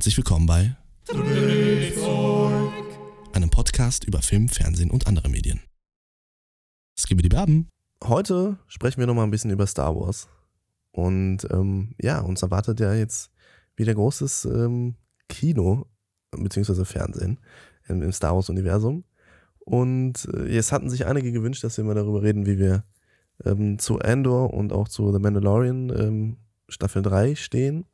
herzlich willkommen bei einem Podcast über Film, Fernsehen und andere Medien. Skibidi Baben. Heute sprechen wir nochmal ein bisschen über Star Wars. Und ähm, ja, uns erwartet ja jetzt wieder großes ähm, Kino beziehungsweise Fernsehen im, im Star Wars-Universum. Und äh, jetzt hatten sich einige gewünscht, dass wir mal darüber reden, wie wir ähm, zu Andor und auch zu The Mandalorian ähm, Staffel 3 stehen.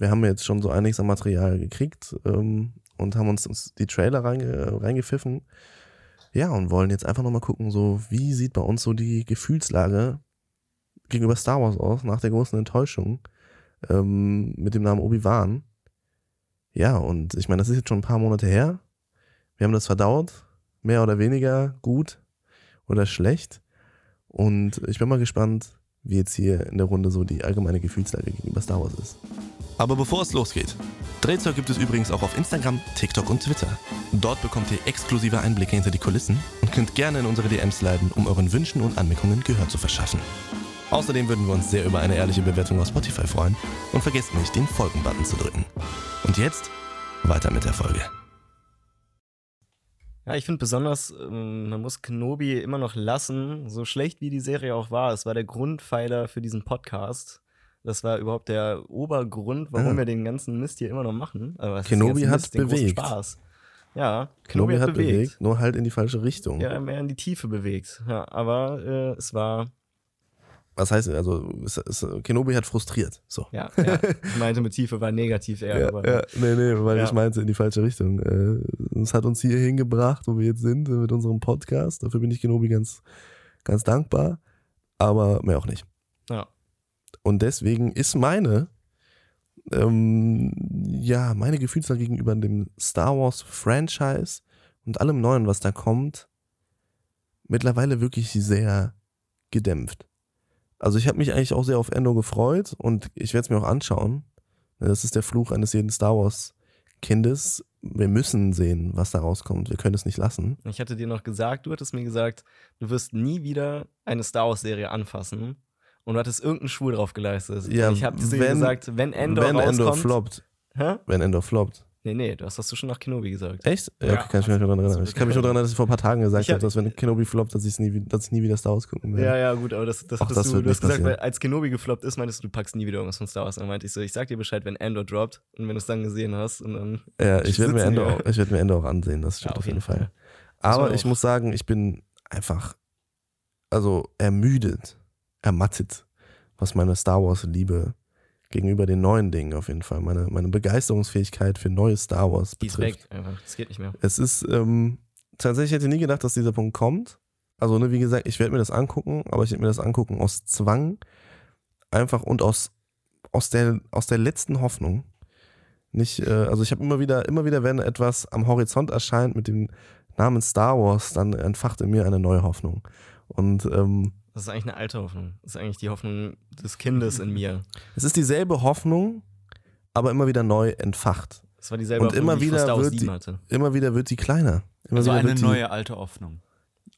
Wir haben jetzt schon so einiges an Material gekriegt ähm, und haben uns, die Trailer reinge reingepfiffen. Ja, und wollen jetzt einfach nochmal gucken, so wie sieht bei uns so die Gefühlslage gegenüber Star Wars aus, nach der großen Enttäuschung ähm, mit dem Namen Obi-Wan. Ja, und ich meine, das ist jetzt schon ein paar Monate her. Wir haben das verdaut, mehr oder weniger gut oder schlecht. Und ich bin mal gespannt, wie jetzt hier in der Runde so die allgemeine Gefühlslage gegenüber Star Wars ist. Aber bevor es losgeht, Drehzeug gibt es übrigens auch auf Instagram, TikTok und Twitter. Dort bekommt ihr exklusive Einblicke hinter die Kulissen und könnt gerne in unsere DMs leiten, um euren Wünschen und Anmerkungen Gehör zu verschaffen. Außerdem würden wir uns sehr über eine ehrliche Bewertung auf Spotify freuen und vergesst nicht, den Folgen-Button zu drücken. Und jetzt weiter mit der Folge. Ja, ich finde besonders, ähm, man muss Kenobi immer noch lassen, so schlecht wie die Serie auch war. Es war der Grundpfeiler für diesen Podcast. Das war überhaupt der Obergrund, warum Ah. wir den ganzen Mist hier immer noch machen. Aber Kenobi hat Mist? Bewegt. Spaß. Ja, Kenobi hat bewegt, nur halt in die falsche Richtung. Ja, mehr in die Tiefe bewegt. Ja, aber äh, es war, Was heißt, also es, es, Kenobi hat frustriert. So. ja, ja ich meinte mit Tiefe war negativ eher. Ja, aber, ja, nee, nee, weil Ja. ich meinte in die falsche Richtung. Äh, Es hat uns hier hingebracht, wo wir jetzt sind, äh, mit unserem Podcast. Dafür bin ich Kenobi ganz, ganz dankbar. Aber mehr auch nicht. Und deswegen ist meine, ähm, ja, meine Gefühlslage gegenüber dem Star Wars Franchise und allem Neuen, was da kommt, mittlerweile wirklich sehr gedämpft. Also ich habe mich eigentlich auch sehr auf Endo gefreut und ich werde es mir auch anschauen. Das ist der Fluch eines jeden Star Wars Kindes. Wir müssen sehen, was da rauskommt. Wir können es nicht lassen. Ich hatte dir noch gesagt, du hattest mir gesagt, du wirst nie wieder eine Star Wars-Serie anfassen. Und du hattest irgendeinen Schwur drauf geleistet. Ja, Und ich habe wenn- gesagt, wenn Endor Wenn rauskommt. Endor floppt. Hä? Wenn Endor floppt. Nee, nee, das hast du schon nach Kenobi gesagt. Echt? Ja, okay, kann ich mich nicht mehr daran erinnern. Ich kann mich nur daran erinnern, dass ich vor ein paar Tagen gesagt Ich hab- habe, dass wenn Kenobi floppt, dass, nie, dass ich nie wieder Star Wars gucken werde. Ja, ja, gut, aber das, das hattest das du, du hast gesagt, weil als Kenobi gefloppt ist, meintest du, du packst nie wieder irgendwas von Star Wars. Dann meinte ich so, ich sag dir Bescheid, wenn Endor droppt und wenn du es dann gesehen hast und dann. Ja, ich werde mir, Endor ich werd mir Endor auch ansehen, das stimmt Ja, auf jeden Fall. Aber Müssen wir ich muss sagen, ich bin einfach, also ermüdet, ermattet, was meine Star Wars-Liebe gegenüber den neuen Dingen auf jeden Fall, meine, meine Begeisterungsfähigkeit für neue Star Wars Die ist betrifft. weg. Das geht nicht mehr. Es ist, ähm, tatsächlich hätte ich nie gedacht, dass dieser Punkt kommt. Also, ne, wie gesagt, ich werde mir das angucken, aber ich werde mir das angucken aus Zwang. Einfach und aus, aus, der, aus der letzten Hoffnung. Nicht, äh, also ich habe immer wieder, immer wieder, wenn etwas am Horizont erscheint mit dem Namen Star Wars, dann entfacht in mir eine neue Hoffnung. Und ähm, Das ist eigentlich eine alte Hoffnung. Das ist eigentlich die Hoffnung des Kindes in mir. es ist dieselbe Hoffnung, aber immer wieder neu entfacht. Das war dieselbe Und immer die ich wieder wird 7 die- hatte. Immer wieder wird die kleiner. Immer Also eine die, neue alte Hoffnung.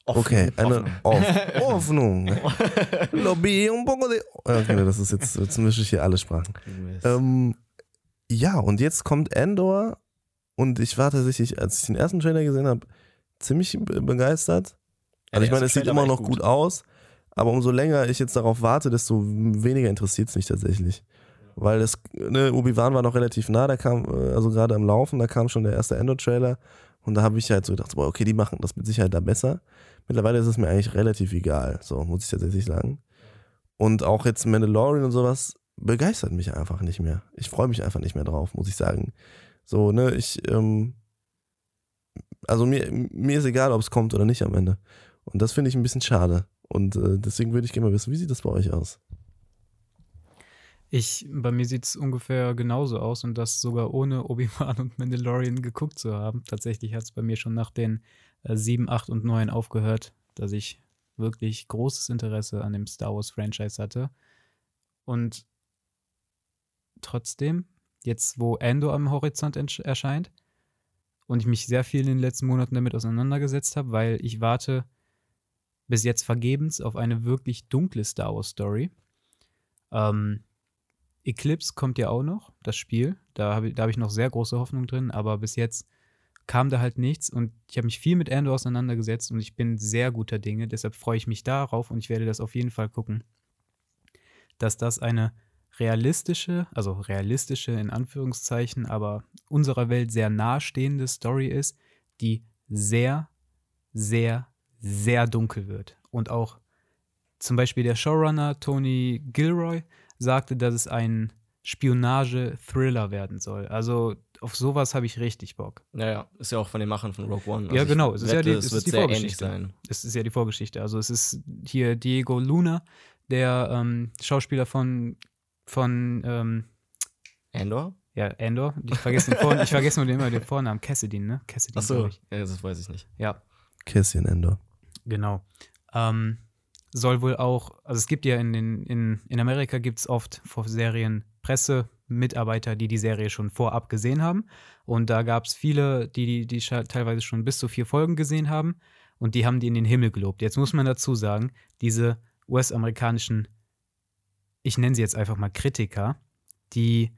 Okay, eine Hoffnung. Hoff- Hoffnung. Lobby un poco de. Okay, das ist jetzt, jetzt mische ich hier alle Sprachen. Ähm, ja, und jetzt kommt Endor und ich war tatsächlich, als ich den ersten Trailer gesehen habe, ziemlich be- begeistert. Also ich meine, es sieht immer noch gut. aus, aber umso länger ich jetzt darauf warte, desto weniger interessiert es mich tatsächlich. Weil das, ne, Obi-Wan war noch relativ nah, da kam, äh, also gerade am Laufen, da kam schon der erste Endor-Trailer und da habe ich halt so gedacht, boah, okay, die machen das mit Sicherheit da besser. Mittlerweile ist es mir eigentlich relativ egal, so muss ich tatsächlich sagen. Und auch jetzt Mandalorian und sowas begeistert mich einfach nicht mehr. Ich freue mich einfach nicht mehr drauf, muss ich sagen. So, ne, ich, ähm, also mir, mir ist egal, ob es kommt oder nicht am Ende. Und das finde ich ein bisschen schade. Und äh, deswegen würde ich gerne mal wissen, wie sieht das bei euch aus? Ich, bei mir sieht es ungefähr genauso aus und das sogar ohne Obi-Wan und Mandalorian geguckt zu haben. Tatsächlich hat es bei mir schon nach den äh, 7, 8 und 9 aufgehört, dass ich wirklich großes Interesse an dem Star Wars Franchise hatte. Und trotzdem, jetzt wo Andor am Horizont erscheint und ich mich sehr viel in den letzten Monaten damit auseinandergesetzt habe, weil ich warte bis jetzt vergebens auf eine wirklich dunkle Star Wars Story. Ähm, Eclipse kommt ja auch noch, das Spiel. Da habe ich, hab ich noch sehr große Hoffnung drin, aber bis jetzt kam da halt nichts und ich habe mich viel mit Andor auseinandergesetzt und ich bin sehr guter Dinge. Deshalb freue ich mich darauf und ich werde das auf jeden Fall gucken, dass das eine realistische, also realistische in Anführungszeichen, aber unserer Welt sehr nahestehende Story ist, die sehr, sehr, sehr dunkel wird. Und auch zum Beispiel der Showrunner Tony Gilroy sagte, dass es ein Spionage-Thriller werden soll. Also auf sowas habe ich richtig Bock. Naja, ist ja auch von den Machern von Rogue One. Also ja, genau. Es ist ja die, es, es wird die sehr Vorgeschichte. ähnlich sein. Es ist ja die Vorgeschichte. Also es ist hier Diego Luna, der ähm, Schauspieler von, von ähm, Andor? ja, Andor. Ich vergesse, den Vor ich vergesse nur den, immer den Vornamen. Cassidy, ne? Cassidy, Achso, ja, das weiß ich nicht. Ja, Cassian Endor. Genau. Ähm, soll wohl auch, also es gibt ja in, den, in, in Amerika gibt es oft vor Serien Pressemitarbeiter, die die Serie schon vorab gesehen haben. Und da gab es viele, die, die, die teilweise schon bis zu vier Folgen gesehen haben. Und die haben die in den Himmel gelobt. Jetzt muss man dazu sagen, diese US-amerikanischen, ich nenne sie jetzt einfach mal Kritiker, die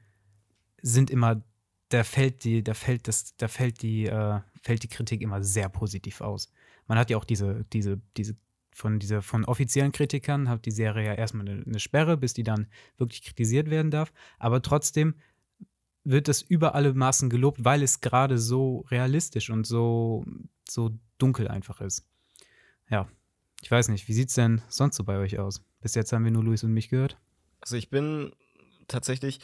sind immer, da fällt die, da fällt das, da fällt die, äh, fällt die Kritik immer sehr positiv aus. Man hat ja auch diese, diese, diese, von diese, von offiziellen Kritikern hat die Serie ja erstmal eine, eine Sperre, bis die dann wirklich kritisiert werden darf. Aber trotzdem wird das über alle Maßen gelobt, weil es gerade so realistisch und so, so dunkel einfach ist. Ja, ich weiß nicht, wie sieht's denn sonst so bei euch aus? Bis jetzt haben wir nur Luis und mich gehört. Also ich bin tatsächlich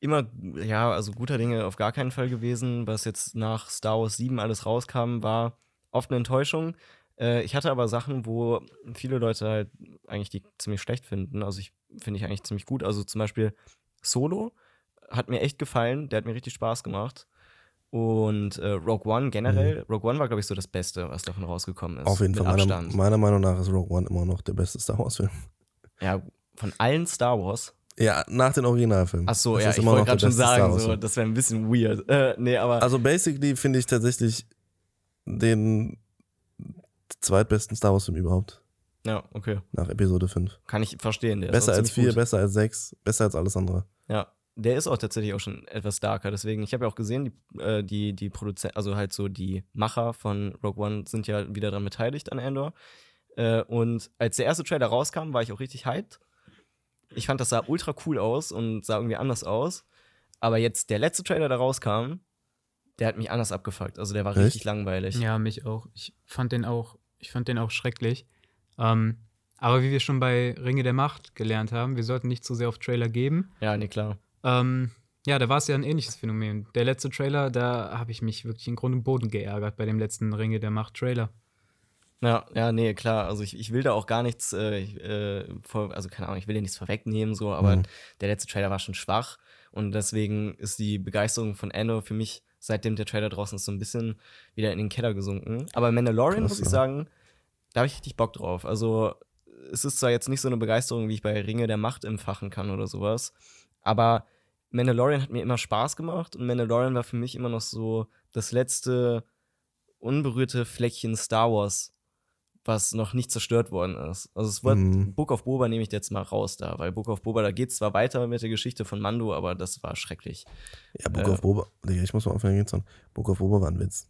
immer, ja, also guter Dinge auf gar keinen Fall gewesen. Was jetzt nach Star Wars 7 alles rauskam, war oft eine Enttäuschung. Äh, ich hatte aber Sachen, wo viele Leute halt eigentlich die ziemlich schlecht finden. Also ich finde ich eigentlich ziemlich gut. Also zum Beispiel Solo hat mir echt gefallen. Der hat mir richtig Spaß gemacht. Und äh, Rogue One generell, Rogue One war, glaube ich, so das Beste, was davon rausgekommen ist. Auf jeden Fall. Meiner, meiner Meinung nach ist Rogue One immer noch der beste Star Wars-Film. Ja, von allen Star Wars. Ja, nach den Originalfilmen. Ach so, Das ja, ich wollte gerade schon sagen, so, das wäre ein bisschen weird. Äh, nee, aber Also basically finde ich tatsächlich den zweitbesten Star Wars-Film überhaupt. ja, okay. Nach Episode 5. Kann ich verstehen. Der Besser als ziemlich 4, gut. besser als 6, besser als alles andere. Ja, der ist auch tatsächlich auch schon etwas darker. Deswegen, ich habe ja auch gesehen, die, äh, die, die Produzenten, also halt so die Macher von Rogue One sind ja wieder daran beteiligt an Andor. Äh, und als der erste Trailer rauskam, war ich auch richtig hyped. Ich fand, das sah ultra cool aus und sah irgendwie anders aus. Aber jetzt der letzte Trailer, der rauskam, der hat mich anders abgefuckt. Also der war Echt? richtig langweilig. Ja, mich auch. Ich fand den auch, ich fand den auch schrecklich. Ähm, aber wie wir schon bei Ringe der Macht gelernt haben, wir sollten nicht zu sehr auf Trailer geben. ja nee, klar. Ähm, ja, da war es ja ein ähnliches Phänomen. Der letzte Trailer, da habe ich mich wirklich in Grund und Boden geärgert bei dem letzten Ringe der Macht Trailer. Ja, ja, nee, klar. Also ich, ich will da auch gar nichts, äh, äh, vor, also keine Ahnung, ich will dir nichts vorwegnehmen, so, aber Mhm. der letzte Trailer war schon schwach und deswegen ist die Begeisterung von Andor für mich, seitdem der Trailer draußen ist, so ein bisschen wieder in den Keller gesunken. Aber Mandalorian, Krass, muss ich ja. sagen, da habe ich richtig Bock drauf. Also es ist zwar jetzt nicht so eine Begeisterung, wie ich bei Ringe der Macht empfachen kann oder sowas, aber Mandalorian hat mir immer Spaß gemacht und Mandalorian war für mich immer noch so das letzte unberührte Fleckchen Star Wars, was noch nicht zerstört worden ist. Also es wird Mhm. Book of Boba nehme ich jetzt mal raus da, weil Book of Boba, da geht zwar weiter mit der Geschichte von Mando, aber das war schrecklich. Ja, Book Äh. of Boba. Ich muss mal aufhören, jetzt sagen. Book of Boba war ein Witz.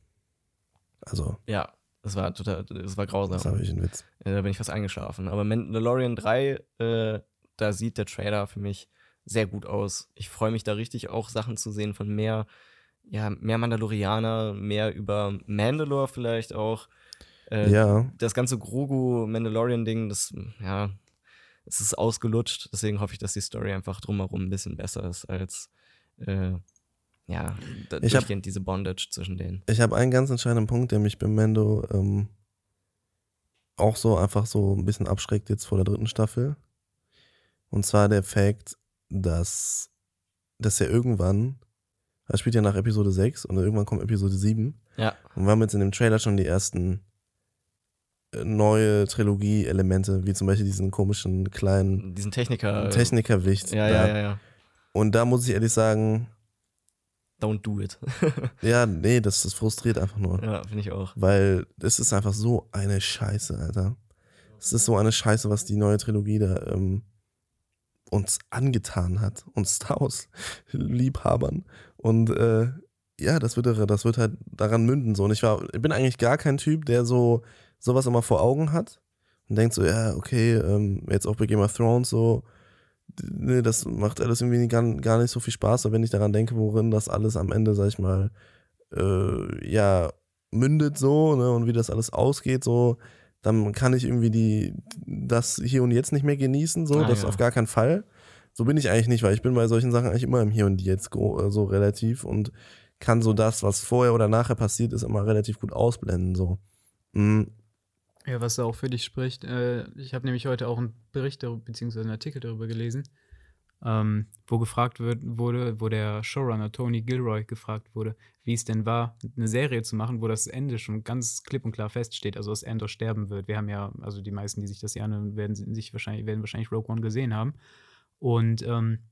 Also, Ja, das war total, das war das grausam. war wirklich ein Witz. Ja, da bin ich fast eingeschlafen. Aber Mandalorian 3, äh, da sieht der Trailer für mich sehr gut aus. Ich freue mich da richtig auch Sachen zu sehen von mehr, ja, mehr Mandalorianer, mehr über Mandalore vielleicht auch. Äh, Ja, Das ganze Grogu-Mandalorian-Ding, das, ja, es ist ausgelutscht. Deswegen hoffe ich, dass die Story einfach drumherum ein bisschen besser ist als, äh, ja, Ich hab- diese Bondage zwischen denen. ich habe einen ganz entscheidenden Punkt, der mich bei Mando ähm, auch so einfach so ein bisschen abschreckt jetzt vor der dritten Staffel. Und zwar der Fakt, dass, dass er irgendwann, er spielt ja nach Episode 6 und irgendwann kommt Episode 7. Ja, Und wir haben jetzt in dem Trailer schon die ersten neue Trilogie-Elemente, wie zum Beispiel diesen komischen kleinen diesen Techniker. Technikerwicht. Ja, ja, ja, ja. Und da muss ich ehrlich sagen, Don't do it. ja, nee, das, das frustriert einfach nur. ja, finde ich auch. Weil es ist einfach so eine Scheiße, Alter. Es ist so eine Scheiße, was die neue Trilogie da ähm, uns angetan hat, uns Star Liebhabern. Und äh, ja, das wird, das wird halt daran münden. So. Und ich, war, ich bin eigentlich gar kein Typ, der so sowas immer vor Augen hat und denkt so, ja, okay, ähm, jetzt auch bei Game of Thrones so, nee, das macht alles irgendwie gar, gar nicht so viel Spaß. Und wenn ich daran denke, worin das alles am Ende, sag ich mal, äh, ja, mündet so, ne, und wie das alles ausgeht, so, dann kann ich irgendwie die, das hier und jetzt nicht mehr genießen, so, ah, das ja. auf gar keinen Fall. So bin ich eigentlich nicht, weil ich bin bei solchen Sachen eigentlich immer im Hier und Jetzt so relativ und kann so das, was vorher oder nachher passiert ist, immer relativ gut ausblenden, so. Mhm. Ja, was da auch für dich spricht, äh, ich habe nämlich heute auch einen Bericht beziehungsweise einen Artikel darüber gelesen, ähm, wo gefragt wird, wurde, wo der Showrunner Tony Gilroy gefragt wurde, wie es denn war, eine Serie zu machen, wo das Ende schon ganz klipp und klar feststeht, also dass Endor sterben wird. Wir haben ja, also die meisten, die sich das hier anhören, werden sich wahrscheinlich, werden wahrscheinlich Rogue One gesehen haben. Und ähm,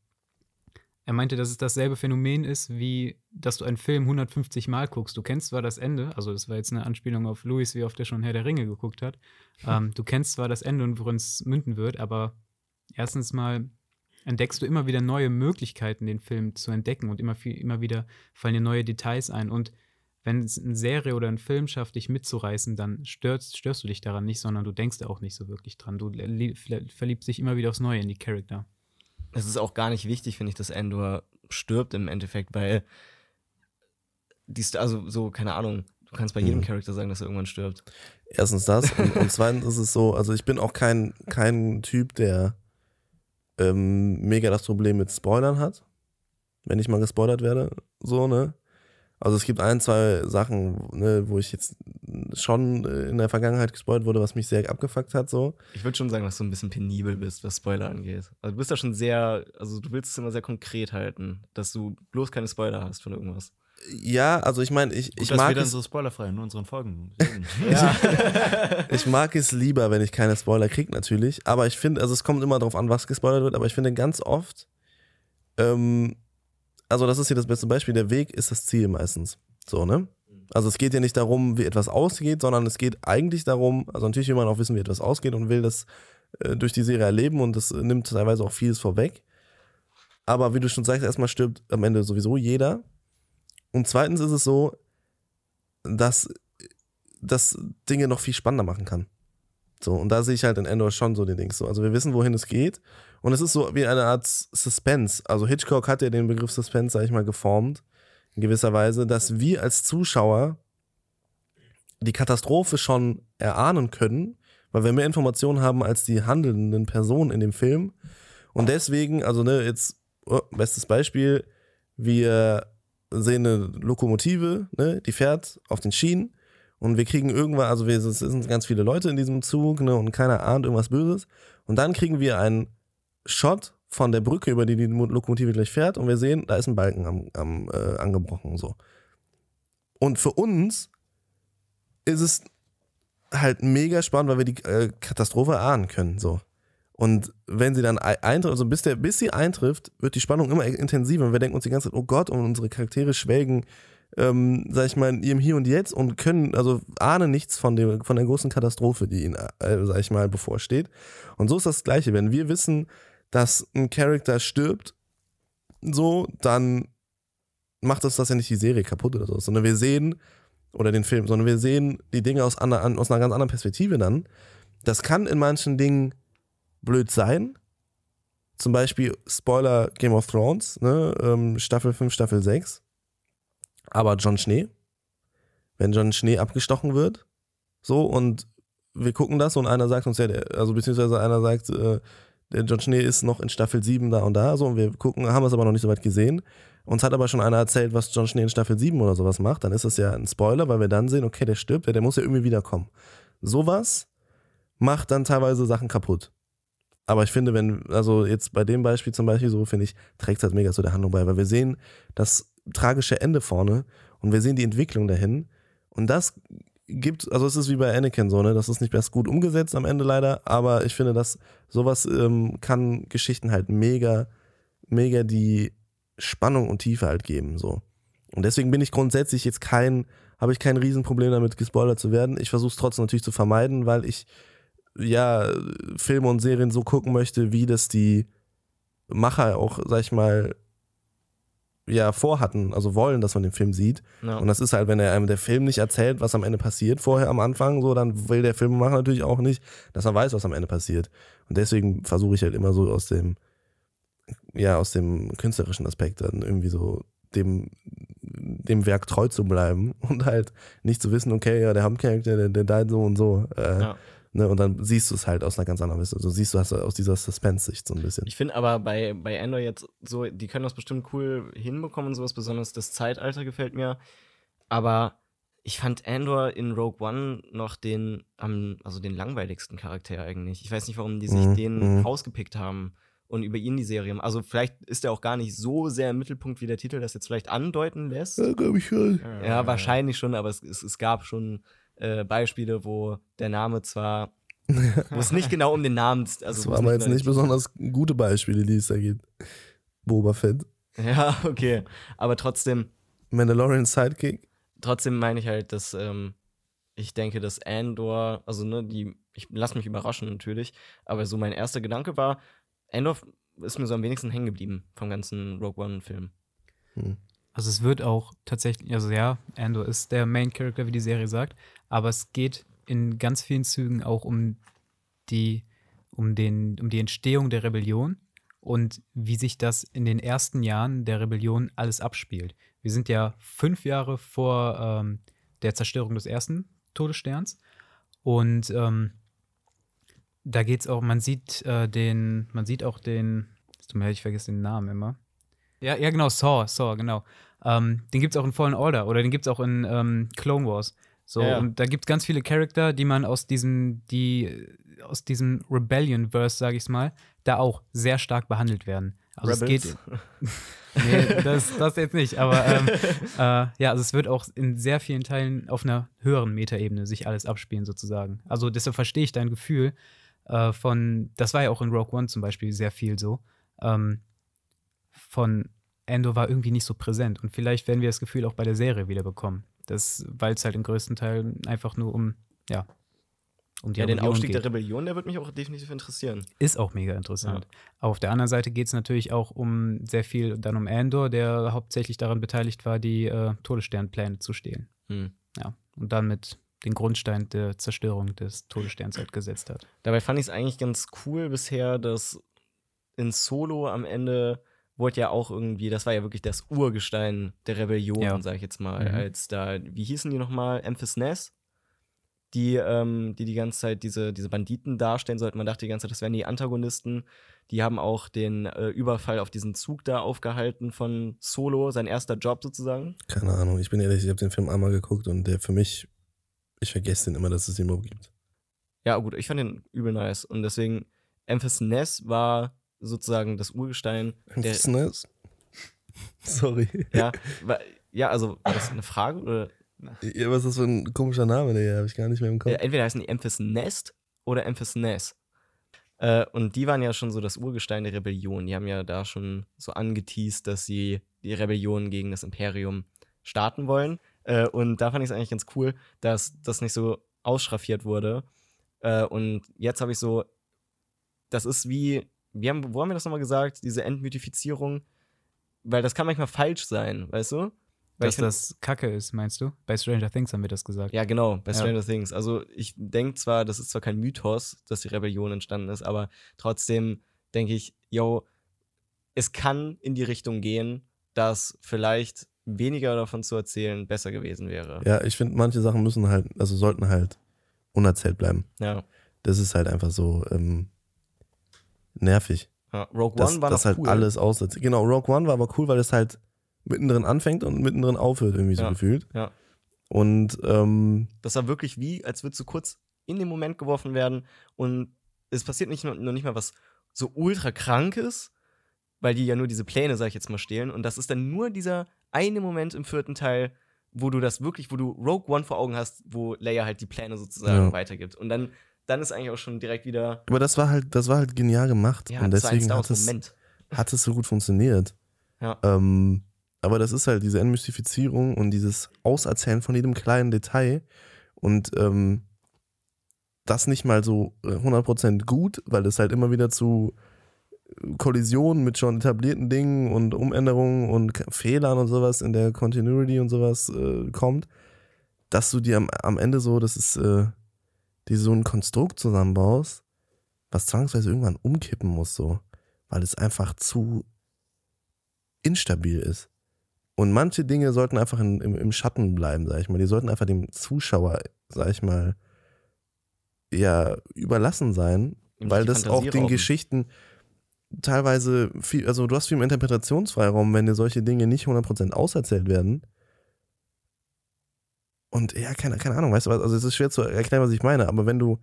er meinte, dass es dasselbe Phänomen ist, wie dass du einen Film 150 Mal guckst. Du kennst zwar das Ende, also das war jetzt eine Anspielung auf Louis, wie oft er schon Herr der Ringe geguckt hat. ähm, du kennst zwar das Ende und worin es münden wird, aber erstens mal entdeckst du immer wieder neue Möglichkeiten, den Film zu entdecken und immer, viel, immer wieder fallen dir neue Details ein. Und wenn es eine Serie oder ein Film schafft, dich mitzureißen, dann störst, störst du dich daran nicht, sondern du denkst auch nicht so wirklich dran. Du verliebst dich immer wieder aufs Neue in die Charakter. Es ist auch gar nicht wichtig, finde ich, dass Endor stirbt im Endeffekt, weil die, also so, keine Ahnung, du kannst bei jedem mhm. Charakter sagen, dass er irgendwann stirbt. Erstens das und, und zweitens ist es so, also ich bin auch kein, kein Typ, der ähm, mega das Problem mit Spoilern hat. Wenn ich mal gespoilert werde, so, ne? Also es gibt ein, zwei Sachen, ne, wo ich jetzt schon in der Vergangenheit gespoilert wurde, was mich sehr abgefuckt hat, so. Ich würde schon sagen, dass du ein bisschen penibel bist, was Spoiler angeht. Also du bist da schon sehr, also du willst es immer sehr konkret halten, dass du bloß keine Spoiler hast von irgendwas. Ja, also ich meine, ich, Gut, ich dass mag wir dann es, so spoilerfrei in unseren Folgen ich mag es lieber, wenn ich keine Spoiler kriege, natürlich. Aber ich finde, also es kommt immer darauf an, was gespoilert wird, aber ich finde ganz oft, ähm, also das ist hier das beste Beispiel, der Weg ist das Ziel meistens. So, ne? Also es geht ja nicht darum, wie etwas ausgeht, sondern es geht eigentlich darum, also natürlich will man auch wissen, wie etwas ausgeht und will das äh, durch die Serie erleben und das nimmt teilweise auch vieles vorweg. Aber wie du schon sagst, erstmal stirbt am Ende sowieso jeder. Und zweitens ist es so, dass das Dinge noch viel spannender machen kann. So, und da sehe ich halt in Endor schon so die Dings so. Also wir wissen, wohin es geht. Und es ist so wie eine Art Suspense. Also Hitchcock hat ja den Begriff Suspense, sag ich mal, geformt. In gewisser Weise, dass wir als Zuschauer die Katastrophe schon erahnen können, weil wir mehr Informationen haben als die handelnden Personen in dem Film. Und deswegen, also ne, jetzt, oh, bestes Beispiel, wir sehen eine Lokomotive, ne, die fährt auf den Schienen und wir kriegen irgendwann, also wir, es sind ganz viele Leute in diesem Zug ne, und keiner ahnt irgendwas Böses. Und dann kriegen wir einen Shot von der Brücke, über die die Lokomotive gleich fährt und wir sehen, da ist ein Balken am, am äh, angebrochen. So. Und für uns ist es halt mega spannend, weil wir die äh, Katastrophe ahnen können. So. Und wenn sie dann eintrifft, also bis, der, bis sie eintrifft, wird die Spannung immer intensiver und wir denken uns die ganze Zeit, oh Gott, und unsere Charaktere schwelgen, ähm, sag ich mal, in ihrem Hier und Jetzt und können, also ahnen nichts von, dem, von der großen Katastrophe, die ihnen, äh, sag ich mal, bevorsteht. Und so ist das Gleiche. Wenn wir wissen, dass ein Charakter stirbt, so, dann macht uns das ja nicht die Serie kaputt oder so, sondern wir sehen, oder den Film, sondern wir sehen die Dinge aus, einer, aus einer ganz anderen Perspektive dann. Das kann in manchen Dingen blöd sein. Zum Beispiel Spoiler Game of Thrones, ne? ähm, Staffel 5, Staffel 6. Aber John Schnee, wenn John Schnee abgestochen wird, so und wir gucken das und einer sagt uns ja, also beziehungsweise einer sagt, äh, John Schnee ist noch in Staffel 7 da und da, so und wir gucken, haben es aber noch nicht so weit gesehen. Uns hat aber schon einer erzählt, was John Schnee in Staffel 7 oder sowas macht, dann ist das ja ein Spoiler, weil wir dann sehen, okay, der stirbt, ja, der muss ja irgendwie wiederkommen. Sowas macht dann teilweise Sachen kaputt. Aber ich finde, wenn, also jetzt bei dem Beispiel zum Beispiel so, finde ich, trägt es halt mega zu der Handlung bei, weil wir sehen das tragische Ende vorne und wir sehen die Entwicklung dahin. Und das gibt, also es ist wie bei Anakin so, ne? Das ist nicht erst gut umgesetzt am Ende leider, aber ich finde, dass sowas ähm, kann Geschichten halt mega, mega die Spannung und Tiefe halt geben, so. Und deswegen bin ich grundsätzlich jetzt kein, habe ich kein Riesenproblem damit, gespoilert zu werden. Ich versuche es trotzdem natürlich zu vermeiden, weil ich ja, Filme und Serien so gucken möchte, wie das die Macher auch, sag ich mal, ja, vorhatten, also wollen, dass man den Film sieht. Ja. Und das ist halt, wenn er einem der Film nicht erzählt, was am Ende passiert, vorher am Anfang, so, dann will der Filmemacher natürlich auch nicht, dass er weiß, was am Ende passiert. Und deswegen versuche ich halt immer so aus dem, ja, aus dem künstlerischen Aspekt dann irgendwie so dem, dem Werk treu zu bleiben und halt nicht zu wissen, okay, ja, der Hauptcharakter, der, der died so und so. Äh, Ja. Ne, und dann siehst du es halt aus einer ganz anderen Sicht. Also siehst du das aus dieser Suspense-Sicht so ein bisschen. Ich finde aber bei, bei Andor jetzt so, die können das bestimmt cool hinbekommen und sowas, besonders das Zeitalter gefällt mir. Aber ich fand Andor in Rogue One noch den, am, also den langweiligsten Charakter eigentlich. Ich weiß nicht, warum die sich Mhm, den mhm. rausgepickt haben und über ihn die Serie. Also vielleicht ist er auch gar nicht so sehr im Mittelpunkt, wie der Titel das jetzt vielleicht andeuten lässt. glaube ich schon. Ja, wahrscheinlich schon, aber es, es, es gab schon äh, Beispiele, wo der Name zwar, wo es nicht genau um den Namen, also Das waren aber jetzt nicht besonders gute Beispiele, die es da gibt. Boba Fett. Ja, okay. Aber trotzdem, Mandalorian Sidekick. trotzdem meine ich halt, dass ähm, ich denke, dass Andor, also ne, die, ich lasse mich überraschen natürlich, aber so mein erster Gedanke war, Andor ist mir so am wenigsten hängen geblieben vom ganzen Rogue One-Film. Hm. Also es wird auch tatsächlich, also ja, Andor ist der Main Character, wie die Serie sagt, aber es geht in ganz vielen Zügen auch um die, um den, um die Entstehung der Rebellion und wie sich das in den ersten Jahren der Rebellion alles abspielt. Wir sind ja fünf Jahre vor ähm, der Zerstörung des ersten Todessterns und ähm, da geht's auch, man sieht äh, den, man sieht auch den, es ich vergesse den Namen immer. Ja, ja, genau, Saw, Saw, genau. Ähm, den gibt es auch in Fallen Order oder den gibt es auch in ähm, Clone Wars. So, Ja. und da gibt es ganz viele Charakter, die man aus diesem, die aus diesem Rebellion-Verse, sage ich mal, da auch sehr stark behandelt werden. Also es geht. Nee, das, das jetzt nicht, aber ähm, äh, ja, also es wird auch in sehr vielen Teilen auf einer höheren Metaebene sich alles abspielen, sozusagen. Also deshalb verstehe ich dein Gefühl äh, von, das war ja auch in Rogue One zum Beispiel sehr viel so, ähm, von Endo war irgendwie nicht so präsent. Und vielleicht werden wir das Gefühl auch bei der Serie wieder bekommen. Das, weil es halt im größten Teil einfach nur um, ja, um die Ja, den Aufstieg geht. der Rebellion, der wird mich auch definitiv interessieren. Ist auch mega interessant. Auf der anderen Seite geht es natürlich auch um sehr viel dann um Andor, der hauptsächlich daran beteiligt war, die äh, Todessternpläne zu stehlen. Hm. Ja. Und dann mit den Grundstein der Zerstörung des Todessterns halt gesetzt hat. Dabei fand ich es eigentlich ganz cool bisher, dass in Solo am Ende wurde ja auch irgendwie, das war ja wirklich das Urgestein der Rebellion, Ja. sag ich jetzt mal, Mhm. als da, wie hießen die nochmal? Emphas Ness? Die, ähm, die die ganze Zeit diese, diese Banditen darstellen sollten. Man dachte die ganze Zeit, das wären die Antagonisten. Die haben auch den äh, Überfall auf diesen Zug da aufgehalten von Solo, sein erster Job sozusagen. Keine Ahnung, ich bin ehrlich, ich habe den Film einmal geguckt und der für mich, ich vergesse den immer, dass es den überhaupt gibt. Ja, gut, ich fand den übel nice. Und deswegen, Emphas Ness war sozusagen das Urgestein der, Was ist Sorry. Ja, ja, also war das eine Frage oder Ja, was ist das für ein komischer Name, der habe ich gar nicht mehr im Kopf. äh, entweder heißen die Emphas Nest oder Emphas Ness. Äh, und die waren ja schon so das Urgestein der Rebellion. Die haben ja da schon so angeteased, dass sie die Rebellion gegen das Imperium starten wollen. Äh, und da fand ich es eigentlich ganz cool, dass das nicht so ausschraffiert wurde. Äh, und jetzt habe ich so, das ist wie, wir haben, wo haben wir das nochmal gesagt? Diese Entmythifizierung. Weil das kann manchmal falsch sein, weißt du? Weil Dass find- das Kacke ist, meinst du? Bei Stranger Things haben wir das gesagt. ja, genau, bei Ja. Stranger Things. Also ich denke zwar, das ist zwar kein Mythos, dass die Rebellion entstanden ist, aber trotzdem denke ich, yo, es kann in die Richtung gehen, dass vielleicht weniger davon zu erzählen besser gewesen wäre. Ja, ich finde, manche Sachen müssen halt, also sollten halt unerzählt bleiben. Ja. Das ist halt einfach so ähm, nervig. Ja, Rogue dass One war das noch halt cool. alles auserzählt. Genau, Rogue One war aber cool, weil es halt mittendrin anfängt und mittendrin aufhört, irgendwie so Ja, gefühlt. ja. Und ähm, Das war wirklich wie, als würdest du kurz in den Moment geworfen werden und es passiert nicht nur, nur nicht mal was so ultra krankes, weil die ja nur diese Pläne, sag ich jetzt mal, stehlen. Und das ist dann nur dieser eine Moment im vierten Teil, wo du das wirklich, wo du Rogue One vor Augen hast, wo Leia halt die Pläne sozusagen Ja. weitergibt. Und dann, dann ist eigentlich auch schon direkt wieder, aber das war halt, das war halt genial gemacht. ja, und deswegen hat es, Moment. hat es so gut funktioniert. Ja. Ähm, aber das ist halt diese Entmystifizierung und dieses Auserzählen von jedem kleinen Detail und ähm, das nicht mal so äh, 100% gut, weil es halt immer wieder zu Kollisionen mit schon etablierten Dingen und Umänderungen und Fehlern und sowas in der Continuity und sowas äh, kommt, dass du dir am, am Ende so, das ist, äh, dir so ein Konstrukt zusammenbaust, was zwangsweise irgendwann umkippen muss, so, weil es einfach zu instabil ist. Und manche Dinge sollten einfach in, im, im Schatten bleiben, sag ich mal. Die sollten einfach dem Zuschauer, sag ich mal, ja, überlassen sein, Und weil die das auch den rauben. Geschichten teilweise viel, also du hast viel Interpretationsfreiraum, wenn dir solche Dinge nicht 100% auserzählt werden. Und ja, keine, keine Ahnung, weißt du was, also es ist schwer zu erklären, was ich meine, aber wenn du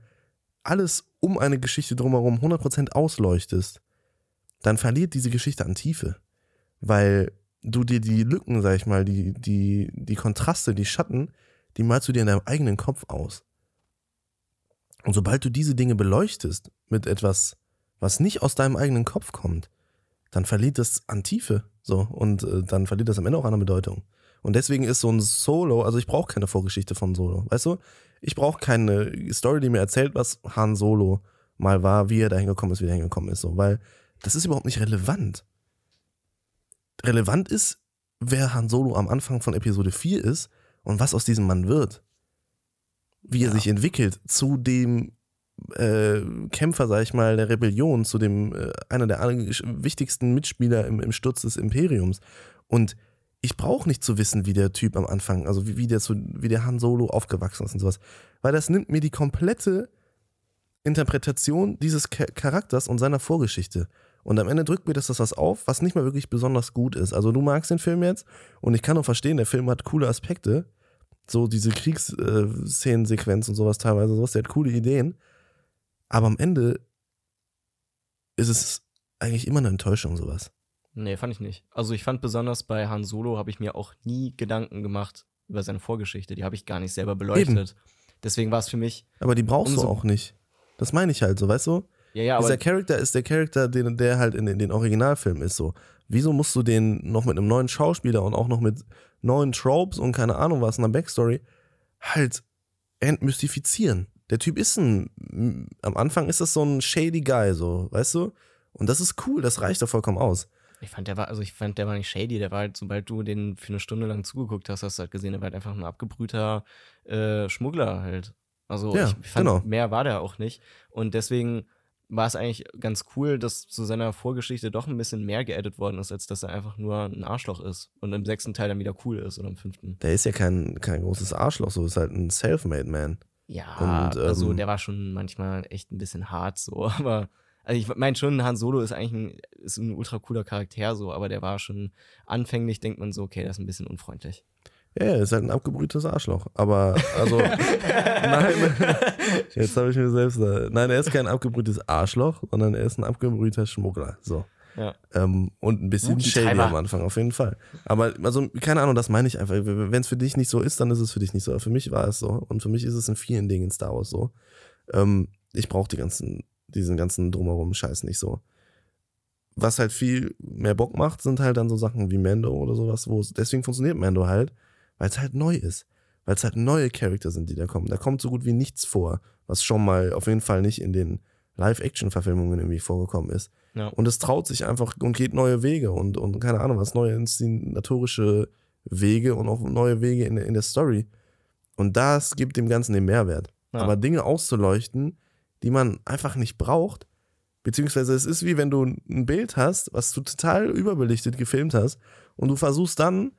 alles um eine Geschichte drumherum 100% ausleuchtest, dann verliert diese Geschichte an Tiefe. Weil du dir die Lücken, sag ich mal, die, die, die Kontraste, die Schatten, die malst du dir in deinem eigenen Kopf aus. Und sobald du diese Dinge beleuchtest mit etwas, was nicht aus deinem eigenen Kopf kommt, dann verliert das an Tiefe. So, und äh, dann verliert das am Ende auch an Bedeutung. Und deswegen ist so ein Solo, also ich brauche keine Vorgeschichte von Solo. Weißt du? Ich brauche keine Story, die mir erzählt, was Han Solo mal war, wie er da hingekommen ist, wie er hingekommen ist. So, weil das ist überhaupt nicht relevant. Relevant ist, wer Han Solo am Anfang von Episode 4 ist und was aus diesem Mann wird. Wie er Ja. sich entwickelt zu dem äh, Kämpfer, sag ich mal, der Rebellion, zu dem äh, einer der wichtigsten Mitspieler im, im Sturz des Imperiums. Und ich brauche nicht zu wissen, wie der Typ am Anfang, also wie, wie, der zu, wie der Han Solo aufgewachsen ist und sowas. Weil das nimmt mir die komplette Interpretation dieses Cha- Charakters und seiner Vorgeschichte. Und am Ende drückt mir das, das was auf, was nicht mal wirklich besonders gut ist. Also du magst den Film jetzt und ich kann auch verstehen, der Film hat coole Aspekte. So diese Kriegsszenensequenz und sowas teilweise, sowas, der hat coole Ideen. Aber am Ende ist es eigentlich immer eine Enttäuschung, sowas. Nee, fand ich nicht. Also ich fand besonders bei Han Solo habe ich mir auch nie Gedanken gemacht über seine Vorgeschichte. Die habe ich gar nicht selber beleuchtet. Deswegen war es für mich, Aber die brauchst du auch nicht. Das meine ich halt so, weißt du? ja, ja, aber Dieser Charakter ist der Charakter, den, der halt in, in den Originalfilmen ist so. Wieso musst du den noch mit einem neuen Schauspieler und auch noch mit neuen Tropes und keine Ahnung was, einer Backstory halt entmystifizieren? Der Typ ist ein, am Anfang ist das so ein shady Guy, so, weißt du? Und das ist cool, das reicht doch vollkommen aus. Ich fand, der war, also ich fand, der war nicht shady, der war halt, sobald du den für eine Stunde lang zugeguckt hast, hast du halt gesehen, der war halt einfach ein abgebrühter äh, Schmuggler halt. Also Ja, ich fand, genau. mehr war der auch nicht. Und deswegen war es eigentlich ganz cool, dass zu seiner Vorgeschichte doch ein bisschen mehr geaddet worden ist, als dass er einfach nur ein Arschloch ist und im sechsten Teil dann wieder cool ist oder im fünften. Der ist ja kein, kein großes Arschloch, so ist halt ein Selfmade Man. Ja, Und, also ähm, der war schon manchmal echt ein bisschen hart so, aber also ich meine schon, Han Solo ist eigentlich ein, ist ein ultra cooler Charakter so, aber der war schon anfänglich, denkt man so, okay, der ist ein bisschen unfreundlich. Ja, er ist halt ein abgebrühtes Arschloch. Aber, also, nein, jetzt habe ich mir selbst, da- nein, er ist kein abgebrühtes Arschloch, sondern er ist ein abgebrühter Schmuggler. So. Ja. Ähm, und ein bisschen shady am Anfang, auf jeden Fall. Aber, also, keine Ahnung, das meine ich einfach. Wenn es für dich nicht so ist, dann ist es für dich nicht so. Aber für mich war es so. Und für mich ist es in vielen Dingen in Star Wars so. Ähm, ich brauche die ganzen, diesen ganzen drumherum Scheiß nicht so. Was halt viel mehr Bock macht, sind halt dann so Sachen wie Mando oder sowas, wo es, deswegen funktioniert Mando halt, weil es halt neu ist. Weil es halt neue Charakter sind, die da kommen. Da kommt so gut wie nichts vor, was schon mal auf jeden Fall nicht in den Live-Action-Verfilmungen irgendwie vorgekommen ist. Ja. Und es traut sich einfach und geht neue Wege und, und keine Ahnung, was neue inszenatorische Wege und auch neue Wege in, der- in der Story. Und das gibt dem Ganzen den Mehrwert. Ja. Aber Dinge auszuleuchten, die man einfach nicht braucht, beziehungsweise es ist wie wenn du ein Bild hast, was du total überbelichtet gefilmt hast und du versuchst dann,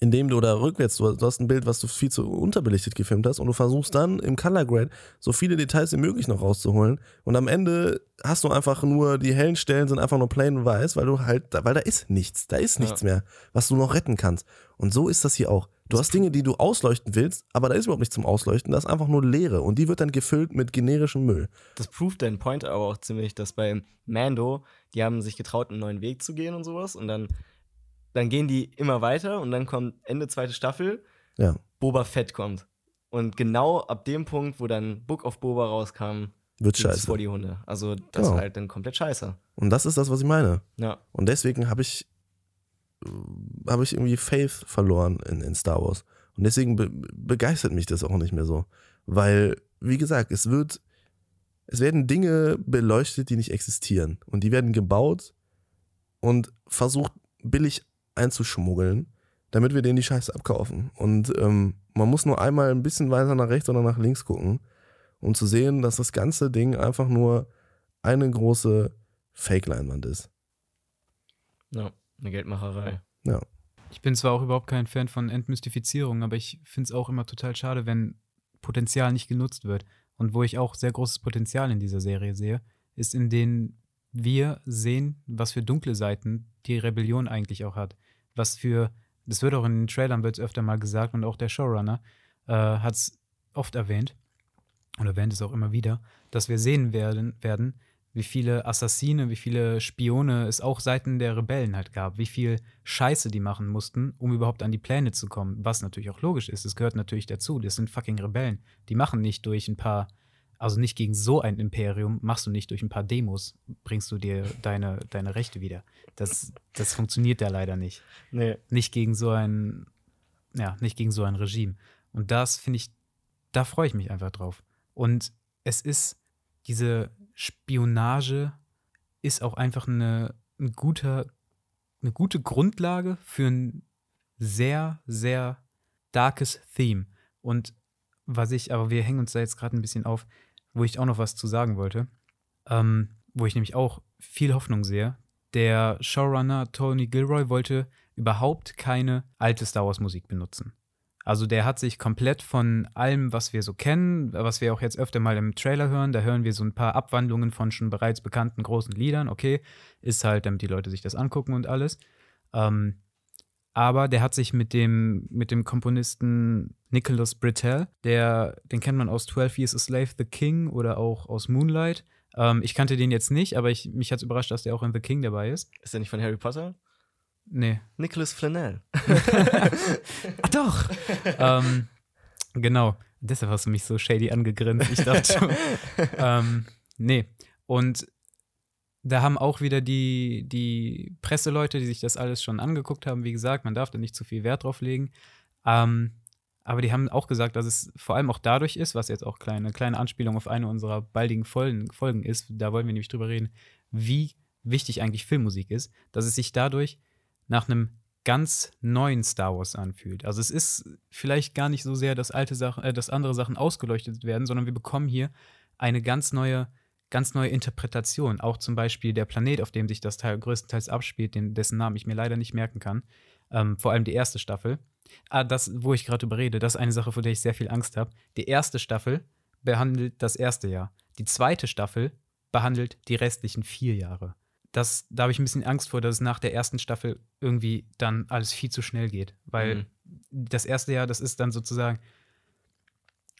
indem du da rückwärts, du hast- ein Bild, was du viel zu unterbelichtet gefilmt hast und du versuchst dann im Color Grade so viele Details wie möglich noch rauszuholen und am Ende hast du einfach nur, die hellen Stellen sind einfach nur plain weiß, weil du halt, weil da ist nichts, da ist Ja. nichts mehr, was du noch retten kannst. Und so ist das hier auch. Du hast Dinge, die du ausleuchten willst, aber da ist überhaupt nichts zum Ausleuchten, das ist einfach nur Leere und die wird dann gefüllt mit generischem Müll. Das proved deinen Point aber auch ziemlich, dass bei Mando, die haben sich getraut, einen neuen Weg zu gehen und sowas und dann, dann gehen die immer weiter und dann kommt Ende zweite Staffel, Ja. Boba Fett kommt. Und genau ab dem Punkt, wo dann Book of Boba rauskam, Wird scheiße. vor die Hunde. Also das Genau. war halt dann komplett scheiße. Und das ist das, was ich meine. Ja. Und deswegen habe ich, habe ich irgendwie Faith verloren in, in Star Wars. Und deswegen be begeistert mich das auch nicht mehr so. Weil, wie gesagt, es wird es werden Dinge beleuchtet, die nicht existieren. Und die werden gebaut und versucht billig einzuschmuggeln, damit wir denen die Scheiße abkaufen. Und ähm, man muss nur einmal ein bisschen weiter nach rechts oder nach links gucken, um zu sehen, dass das ganze Ding einfach nur eine große Fake-Leinwand ist. Ja, eine Geldmacherei. Ja. Ich bin zwar auch überhaupt kein Fan von Entmystifizierung, aber ich finde es auch immer total schade, wenn Potenzial nicht genutzt wird. Und wo ich auch sehr großes Potenzial in dieser Serie sehe, ist in denen wir sehen, was für dunkle Seiten die Rebellion eigentlich auch hat. Was für, das wird auch in den Trailern wird öfter mal gesagt und auch der Showrunner äh, hat es oft erwähnt und erwähnt es auch immer wieder, dass wir sehen werden, werden, wie viele Assassine, wie viele Spione es auch Seiten der Rebellen halt gab, wie viel Scheiße die machen mussten, um überhaupt an die Pläne zu kommen, was natürlich auch logisch ist. Es gehört natürlich dazu. Das sind fucking Rebellen. Die machen nicht durch ein paar, also nicht gegen so ein Imperium, machst du nicht durch ein paar Demos, bringst du dir deine, deine Rechte wieder. Das, das funktioniert ja leider nicht. Nee. Nicht gegen so ein, ja, nicht gegen so ein Regime. Und das finde ich, da freue ich mich einfach drauf. Und es ist diese Spionage ist auch einfach eine, ein guter, eine gute Grundlage für ein sehr, sehr darkes Theme. Und was ich, aber wir hängen uns da jetzt gerade ein bisschen auf, wo ich auch noch was zu sagen wollte, ähm, wo ich nämlich auch viel Hoffnung sehe. Der Showrunner Tony Gilroy wollte überhaupt keine alte Star Wars Musik benutzen. Also der hat sich komplett von allem, was wir so kennen, was wir auch jetzt öfter mal im Trailer hören, da hören wir so ein paar Abwandlungen von schon bereits bekannten großen Liedern. Okay, ist halt, damit die Leute sich das angucken und alles. Ähm, aber der hat sich mit dem, mit dem Komponisten Nicholas Britell, der, den kennt man aus 12 Years a Slave, The King oder auch aus Moonlight. Ähm, ich kannte den jetzt nicht, aber ich, mich hat es überrascht, dass der auch in The King dabei ist. Ist der nicht von Harry Potter? Nee. Nicholas Flanell. ah, doch! ähm, genau. Deshalb hast du mich so shady angegrinst. Ich dachte schon. ähm, nee. Und da haben auch wieder die, die Presseleute, die sich das alles schon angeguckt haben, wie gesagt, man darf da nicht zu viel Wert drauf legen. Ähm, aber die haben auch gesagt, dass es vor allem auch dadurch ist, was jetzt auch kleine, eine kleine Anspielung auf eine unserer baldigen Folgen, Folgen ist, da wollen wir nämlich drüber reden, wie wichtig eigentlich Filmmusik ist, dass es sich dadurch nach einem ganz neuen Star Wars anfühlt. Also es ist vielleicht gar nicht so sehr, dass alte Sachen, äh, dass andere Sachen ausgeleuchtet werden, sondern wir bekommen hier eine ganz neue, ganz neue Interpretation. Auch zum Beispiel der Planet, auf dem sich das Teil größtenteils abspielt, den, dessen Namen ich mir leider nicht merken kann. Ähm, vor allem die erste Staffel. Ah, das, wo ich gerade überrede, das ist eine Sache, vor der ich sehr viel Angst habe. Die erste Staffel behandelt das erste Jahr. Die zweite Staffel behandelt die restlichen vier Jahre das, da habe ich ein bisschen Angst vor, dass es nach der ersten Staffel irgendwie dann alles viel zu schnell geht. Weil mhm. das erste Jahr, das ist dann sozusagen,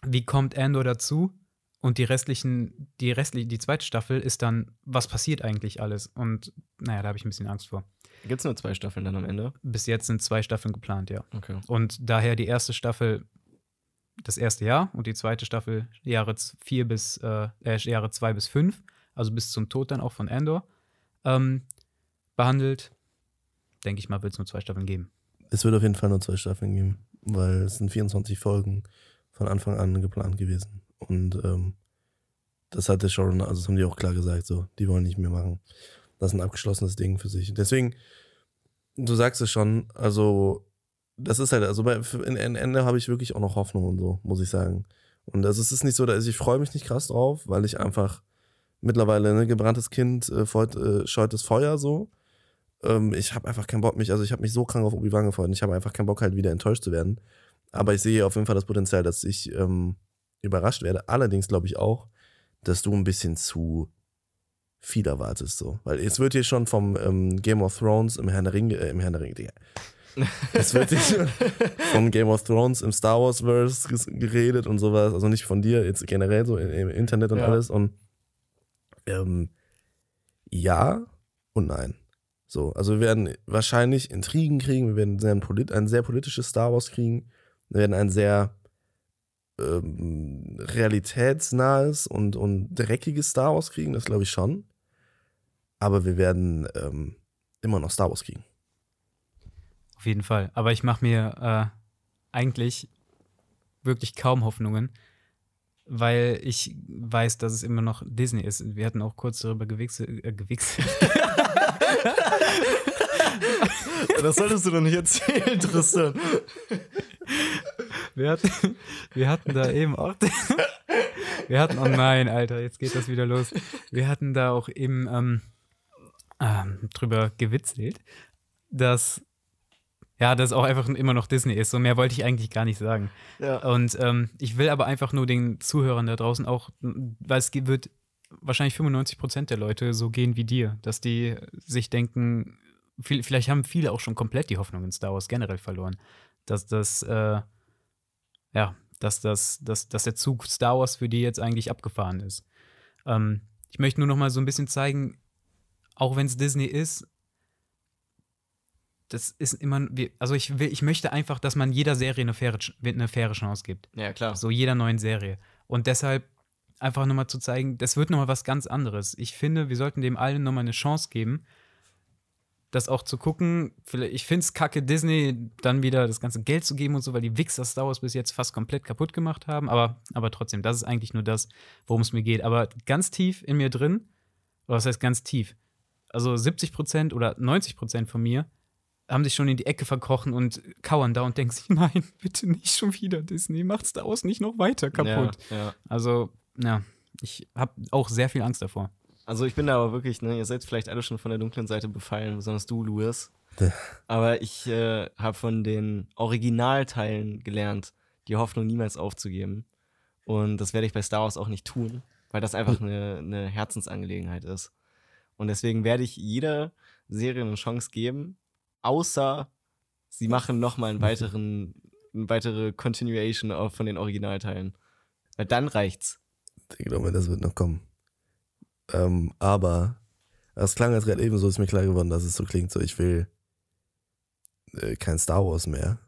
wie kommt Andor dazu? Und die restlichen, die restliche, die zweite Staffel ist dann, was passiert eigentlich alles? Und naja, da habe ich ein bisschen Angst vor. Gibt es nur zwei Staffeln dann am Ende? Bis jetzt sind zwei Staffeln geplant, ja. Okay. Und daher die erste Staffel das erste Jahr und die zweite Staffel Jahre vier bis äh, äh Jahre zwei bis fünf, also bis zum Tod dann auch von Andor ähm, behandelt. Denke ich mal, wird es nur zwei Staffeln geben. Es wird auf jeden Fall nur zwei Staffeln geben, weil es sind 24 Folgen von Anfang an geplant gewesen. Und ähm, das hat der Showrunner, also das haben die auch klar gesagt, so, die wollen nicht mehr machen. Das ist ein abgeschlossenes Ding für sich. Deswegen, du sagst es schon, also das ist halt, also bei in, in Ende habe ich wirklich auch noch Hoffnung und so, muss ich sagen. Und also es ist nicht so, dass ich freue mich nicht krass drauf, weil ich einfach mittlerweile, ne, gebranntes Kind äh, feut, äh, scheut das Feuer so. Ähm, ich habe einfach keinen Bock, mich, also ich habe mich so krank auf Obi-Wan gefreut und ich habe einfach keinen Bock, halt wieder enttäuscht zu werden. Aber ich sehe auf jeden Fall das Potenzial, dass ich ähm, überrascht werde. Allerdings glaube ich auch, dass du ein bisschen zu viel erwartest, so. Weil es wird hier schon vom ähm, Game of Thrones im Herrn der Ringe, äh, im Herrn der Ringe, Digga. Es wird hier schon vom Game of Thrones im Star Wars-Verse geredet und sowas. Also nicht von dir, jetzt generell so im Internet und ja. alles. Und ähm, ja und nein. So, also wir werden wahrscheinlich Intrigen kriegen, wir werden ein, sehr politisches Star Wars kriegen, wir werden ein sehr ähm, realitätsnahes und, und dreckiges Star Wars kriegen, das glaube ich schon. Aber wir werden ähm, immer noch Star Wars kriegen. Auf jeden Fall. Aber ich mache mir äh, eigentlich wirklich kaum Hoffnungen, weil ich weiß, dass es immer noch Disney ist. Wir hatten auch kurz darüber gewichselt. Äh. Das solltest du doch nicht erzählen, Tristan. Wir hatten, wir hatten da eben auch. Wir hatten, oh nein, Alter, jetzt geht das wieder los. Wir hatten da auch eben ähm, ähm, drüber gewitzelt, dass ja, dass auch einfach immer noch Disney ist. So mehr wollte ich eigentlich gar nicht sagen. Ja. Und ähm, ich will aber einfach nur den Zuhörern da draußen auch, weil es wird wahrscheinlich 95 Prozent der Leute so gehen wie dir, dass die sich denken, viel, vielleicht haben viele auch schon komplett die Hoffnung in Star Wars generell verloren, dass das, äh, ja, dass das, dass, dass der Zug Star Wars für die jetzt eigentlich abgefahren ist. Ähm, ich möchte nur noch mal so ein bisschen zeigen, auch wenn es Disney ist, das ist immer, also ich will, ich möchte einfach, dass man jeder Serie eine faire, eine faire Chance gibt. Ja, klar. So jeder neuen Serie. Und deshalb einfach nochmal zu zeigen, das wird nochmal was ganz anderes. Ich finde, wir sollten dem allen nochmal eine Chance geben, das auch zu gucken. Ich finde es kacke, Disney dann wieder das ganze Geld zu geben und so, weil die Wichser Star Wars bis jetzt fast komplett kaputt gemacht haben. Aber, aber trotzdem, das ist eigentlich nur das, worum es mir geht. Aber ganz tief in mir drin, oder was heißt ganz tief? Also 70 Prozent oder 90 Prozent von mir haben sich schon in die Ecke verkrochen und kauern da und denken sich, nein, bitte nicht schon wieder Disney, macht Star Wars nicht noch weiter kaputt. Ja, ja. Also, ja, ich habe auch sehr viel Angst davor. Also ich bin da aber wirklich, ne, ihr seid vielleicht alle schon von der dunklen Seite befallen, besonders du, Louis. Aber ich äh, habe von den Originalteilen gelernt, die Hoffnung niemals aufzugeben. Und das werde ich bei Star Wars auch nicht tun, weil das einfach eine, eine Herzensangelegenheit ist. Und deswegen werde ich jeder Serie eine Chance geben, außer sie machen nochmal einen weiteren, eine weitere Continuation von den Originalteilen. Weil dann reicht's. Ich glaube, das wird noch kommen. Ähm, aber es klang jetzt gerade eben so, ist mir klar geworden, dass es so klingt, so ich will äh, kein Star Wars mehr.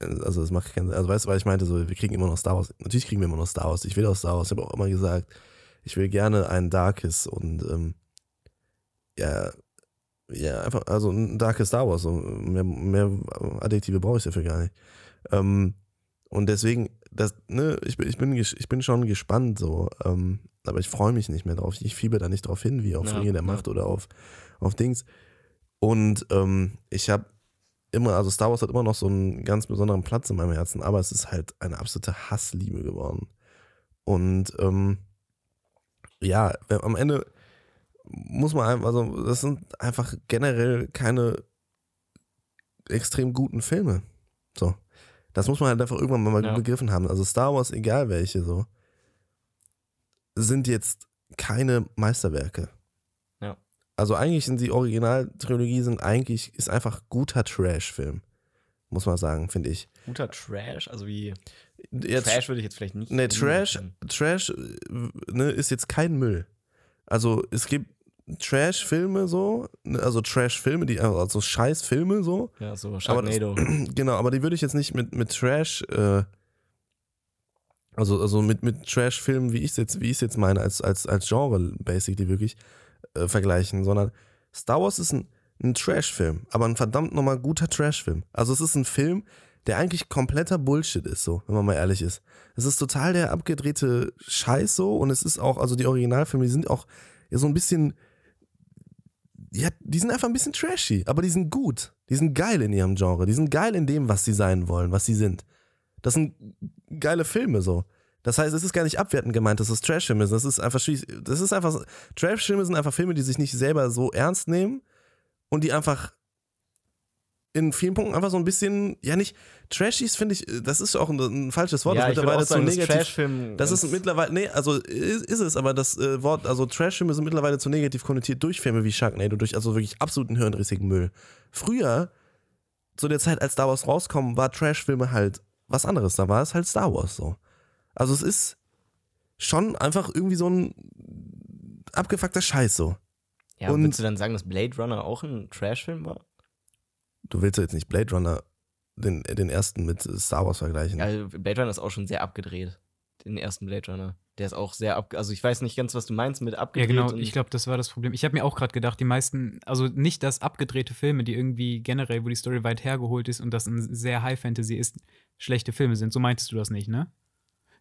Also das macht keinen Also weißt du, weil ich meinte, so wir kriegen immer noch Star Wars. Natürlich kriegen wir immer noch Star Wars. Ich will auch Star Wars. Ich habe auch immer gesagt, ich will gerne ein Darkes und ähm, ja, ja, einfach, also ein Darkes Star Wars. So mehr, mehr Adjektive brauche ich dafür gar nicht. Ähm, und deswegen, das, ne, ich, ich, bin, ich bin schon gespannt so. Ähm, aber ich freue mich nicht mehr drauf. Ich fieber da nicht drauf hin, wie auf Ja, Ringe der ja. Macht oder auf, auf Dings. Und ähm, ich habe immer, also Star Wars hat immer noch so einen ganz besonderen Platz in meinem Herzen, aber es ist halt eine absolute Hassliebe geworden. Und ähm, ja, am Ende muss man einfach, also das sind einfach generell keine extrem guten Filme. So. Das muss man halt einfach irgendwann mal Ja. begriffen haben. Also Star Wars, egal welche so, sind jetzt keine Meisterwerke. Ja. Also eigentlich sind die Originaltrilogie sind eigentlich, ist einfach guter Trash-Film. Muss man sagen, finde ich. Guter Trash, also wie Jetzt, Trash würde ich jetzt vielleicht nicht. Ne, nennen. Trash, Trash äh, ne, ist jetzt kein Müll. Also es gibt Trash-Filme so, ne, also Trash-Filme, die also Scheiß-Filme so. Ja, so Aber das- Sharknado. Genau, aber die würde ich jetzt nicht mit, mit Trash, äh, also, also mit, mit Trash-Filmen, wie ich es jetzt, wie ich jetzt meine, als, als, als Genre basically wirklich äh, vergleichen, sondern Star Wars ist ein, ein Trash-Film, aber ein verdammt nochmal guter Trash-Film. Also es ist ein Film, der eigentlich kompletter Bullshit ist, so, wenn man mal ehrlich ist. Es ist total der abgedrehte Scheiß so und es ist auch, also die Originalfilme, die sind auch ja, so ein bisschen, ja, die sind einfach ein bisschen trashy, aber die sind gut. Die sind geil in ihrem Genre. Die sind geil in dem, was sie sein wollen, was sie sind. Das sind geile Filme so. Das heißt, es ist gar nicht abwertend gemeint, dass es Trash-Filme sind. Das ist einfach, das ist einfach, Trash-Filme sind einfach Filme, die sich nicht selber so ernst nehmen und die einfach in vielen Punkten einfach so ein bisschen, ja nicht, Trashies finde ich, das ist auch ein, ein falsches Wort, ja, das ist mittlerweile zu sagen, dass negativ. Trashfilm. Das ist mittlerweile, nee, also ist, ist es, aber das äh, Wort, also Trash-Filme sind mittlerweile zu negativ konnotiert durch Filme wie Sharknado, durch also wirklich absoluten hirnrissigen Müll. Früher, zu der Zeit, als Star Wars rauskommen, war Trash-Filme halt was anderes. Da war es halt Star Wars so. Also es ist schon einfach irgendwie so ein abgefuckter Scheiß so. Ja, und- würdest du dann sagen, dass Blade Runner auch ein Trashfilm war? Du willst ja jetzt nicht Blade Runner den, den ersten mit Star Wars vergleichen. Ja, Blade Runner ist auch schon sehr abgedreht. Den ersten Blade Runner. Der ist auch sehr ab. Also ich weiß nicht ganz, was du meinst mit Ja, abgedreht. genau. und- Ich glaube, das war das Problem. Ich habe mir auch gerade gedacht, die meisten, also nicht, dass abgedrehte Filme, die irgendwie generell, wo die Story weit hergeholt ist und das ein sehr High Fantasy ist, schlechte Filme sind. So meintest du das nicht, ne?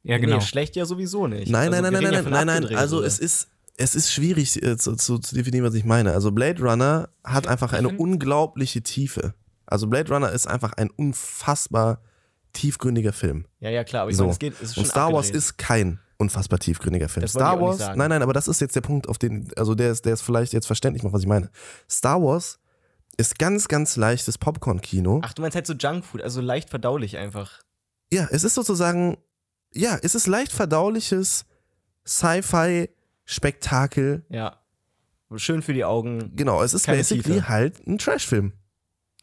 Ja, genau. Nee, schlecht ja sowieso nicht. Nein, Also, nein, nein, nein, ja nein, nein, nein. abgedreht, Also es ist, es ist schwierig äh, zu, zu, zu definieren, was ich meine. Also Blade Runner hat einfach eine unglaubliche Tiefe. Also Blade Runner ist einfach ein unfassbar tiefgründiger Film. Ja, ja, klar, aber ich So. meine, es geht, es Und Star Wars abgedreht. ist kein unfassbar tiefgründiger Film. Star Wars, nein, nein, aber das ist jetzt der Punkt, auf den, also der ist, der ist vielleicht jetzt verständlich macht, was ich meine. Star Wars ist ganz, ganz leichtes Popcorn-Kino. Ach, du meinst halt so Junkfood, also leicht verdaulich einfach. Ja, es ist sozusagen, ja, es ist leicht verdauliches Sci-Fi-Spektakel. Ja. Schön für die Augen. Genau, es ist Keine basically Tiefe. halt ein Trash-Film.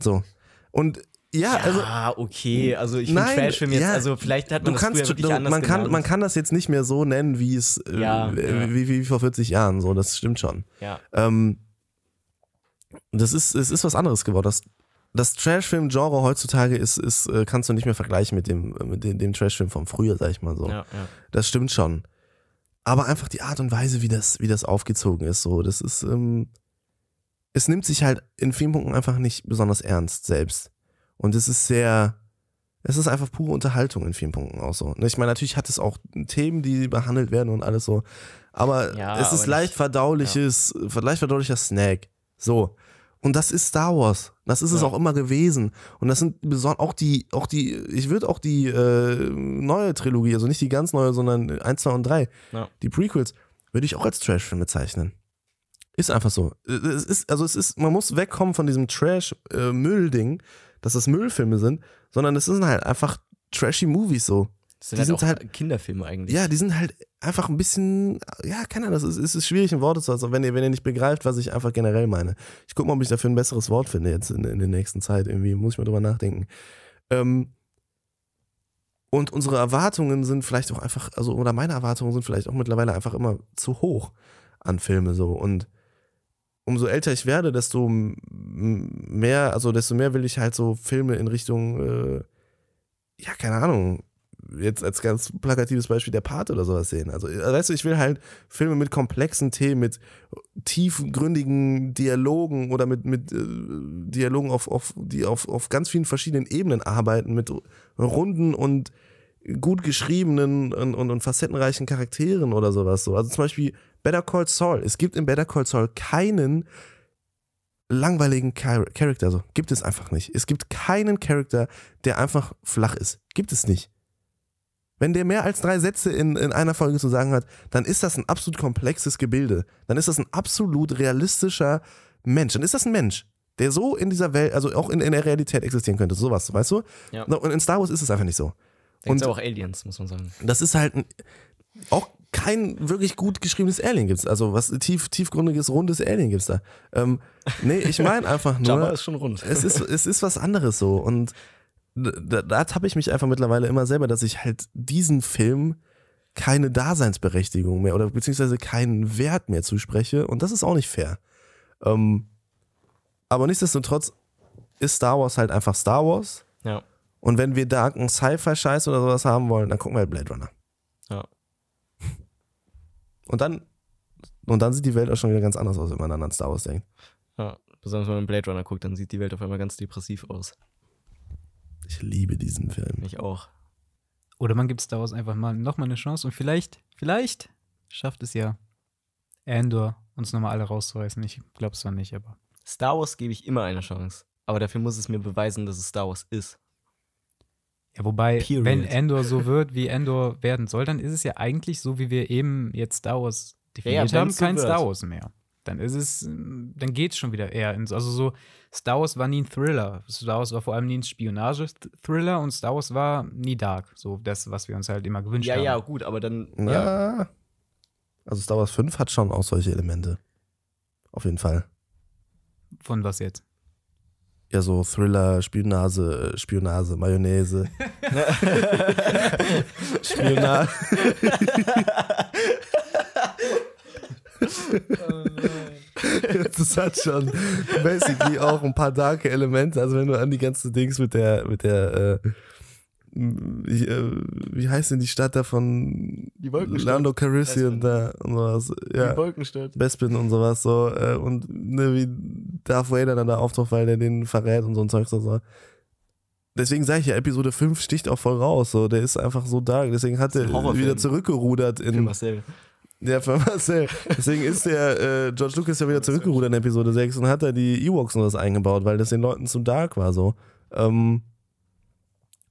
So. Und ja, also ah, okay, also ich finde Trashfilm jetzt, ja, also vielleicht hat man das kannst, früher wirklich du, anders man, kann, genannt. man kann das jetzt nicht mehr so nennen, wie es äh, Ja, äh, ja. Wie, wie vor 40 Jahren. So, das stimmt schon. ja. Ähm, das ist, es ist was anderes geworden. Das, das Trash-Film-Genre heutzutage ist, ist, äh, kannst du nicht mehr vergleichen mit dem, mit dem, dem Trash-Film von früher, sag ich mal so. ja, ja. Das stimmt schon. Aber einfach die Art und Weise, wie das, wie das aufgezogen ist, so, das ist, ähm, es nimmt sich halt in vielen Punkten einfach nicht besonders ernst selbst. Und es ist sehr, es ist einfach pure Unterhaltung in vielen Punkten auch so. Ne, Ich meine, natürlich hat es auch Themen, die behandelt werden und alles so. Aber Ja, es ist aber leicht nicht- verdauliches, leicht verdaulicher Snack. So. Und das ist Star Wars. Das ist es Ja. auch immer gewesen. Und das sind beson- auch die, auch die, ich würde auch die äh, neue Trilogie, also nicht die ganz neue, sondern 1, 2 und 3, Ja. die Prequels, würde ich auch als Trash-Film bezeichnen. Ist einfach so. Es ist, also es ist, man muss wegkommen von diesem Trash-Müll-Ding, dass das Müllfilme sind, sondern es sind halt einfach trashy Movies so. Das sind Die halt sind halt- Kinderfilme eigentlich. Ja, die sind halt einfach ein bisschen, ja, keine Ahnung, das ist, es ist schwierig in Worte zu fassen, wenn ihr, wenn ihr nicht begreift, was ich einfach generell meine. Ich gucke mal, ob ich dafür ein besseres Wort finde jetzt in, in der nächsten Zeit. Irgendwie muss ich mal drüber nachdenken. Ähm, und unsere Erwartungen sind vielleicht auch einfach, also, oder meine Erwartungen sind vielleicht auch mittlerweile einfach immer zu hoch an Filme so. Und umso älter ich werde, desto mehr, also desto mehr will ich halt so Filme in Richtung, äh, ja, keine Ahnung, jetzt als ganz plakatives Beispiel der Pate oder sowas sehen. Also, äh, weißt du, ich will halt Filme mit komplexen Themen, mit tiefgründigen Dialogen oder mit, mit äh, Dialogen, auf, auf, die auf, auf ganz vielen verschiedenen Ebenen arbeiten, mit runden und gut geschriebenen und, und, und facettenreichen Charakteren oder sowas. So. Also zum Beispiel Better Call Saul. Es gibt in Better Call Saul keinen langweiligen Char Charakter. So. Gibt es einfach nicht. Es gibt keinen Charakter, der einfach flach ist. Gibt es nicht. Wenn der mehr als drei Sätze in, in einer Folge zu sagen hat, dann ist das ein absolut komplexes Gebilde. Dann ist das ein absolut realistischer Mensch. Dann ist das ein Mensch, der so in dieser Welt, also auch in, in der Realität existieren könnte. Sowas, weißt du? Ja. Und in Star Wars ist es einfach nicht so. Da und- auch Aliens, muss man sagen. Das ist halt ein, auch kein wirklich gut geschriebenes Alien gibt's. Also was tief, tiefgründiges, rundes Alien gibt's da. Ähm, nee, ich meine einfach Jabba nur, ist schon rund. es ist, es ist was anderes so. Und da, da tappe ich mich einfach mittlerweile immer selber, dass ich halt diesen Film keine Daseinsberechtigung mehr oder beziehungsweise keinen Wert mehr zuspreche. Und das ist auch nicht fair. Ähm, aber nichtsdestotrotz ist Star Wars halt einfach Star Wars. Ja. Und wenn wir da einen Sci-Fi-Scheiß oder sowas haben wollen, dann gucken wir halt Blade Runner. Ja. Und dann, und dann sieht die Welt auch schon wieder ganz anders aus, wenn man dann an Star Wars denkt. ja. Besonders wenn man Blade Runner guckt, dann sieht die Welt auf einmal ganz depressiv aus. Ich liebe diesen Film. Ich auch. Oder man gibt Star Wars einfach mal nochmal eine Chance und vielleicht, vielleicht schafft es ja Andor, uns nochmal alle rauszureißen. Ich glaube es zwar nicht, aber. Star Wars gebe ich immer eine Chance. Aber dafür muss es mir beweisen, dass es Star Wars ist. Ja, wobei, Period. wenn Endor so wird, wie Endor werden soll, dann ist es ja eigentlich so, wie wir eben jetzt Star Wars definiert Ja, haben, kein wird. Star Wars mehr. Dann ist es, dann geht es schon wieder eher ins, also so, Star Wars war nie ein Thriller. Star Wars war vor allem nie ein Spionage-Thriller und Star Wars war nie dark. So das, was wir uns halt immer gewünscht Ja, haben. ja, gut, aber dann. Ja. Ja. Also Star Wars 5 hat schon auch solche Elemente. Auf jeden Fall. Von was jetzt? Ja, so Thriller, Spionage, Spionage, Mayonnaise. Spionage. das hat schon basically auch ein paar darke Elemente. Also wenn du an die ganzen Dings mit der, mit der, äh, wie, äh, wie heißt denn die Stadt da von Die Wolkenstadt. Lando Calrissian Bespin. da und sowas. Ja. Die Wolkenstadt. Bespin und sowas so äh, und ne, wie Darth Vader dann da auftaucht, weil der den verrät und so ein Zeug so. so. deswegen sage ich ja, Episode 5 sticht auch voll raus. So, der ist einfach so da. Deswegen hat er wieder zurückgerudert Für in. Marcel. Für Marcel. Deswegen ist der äh, George Lucas ja wieder zurückgerudert in Episode 6 und hat da die Ewoks und das eingebaut, weil das den Leuten zu dark war so. Ähm,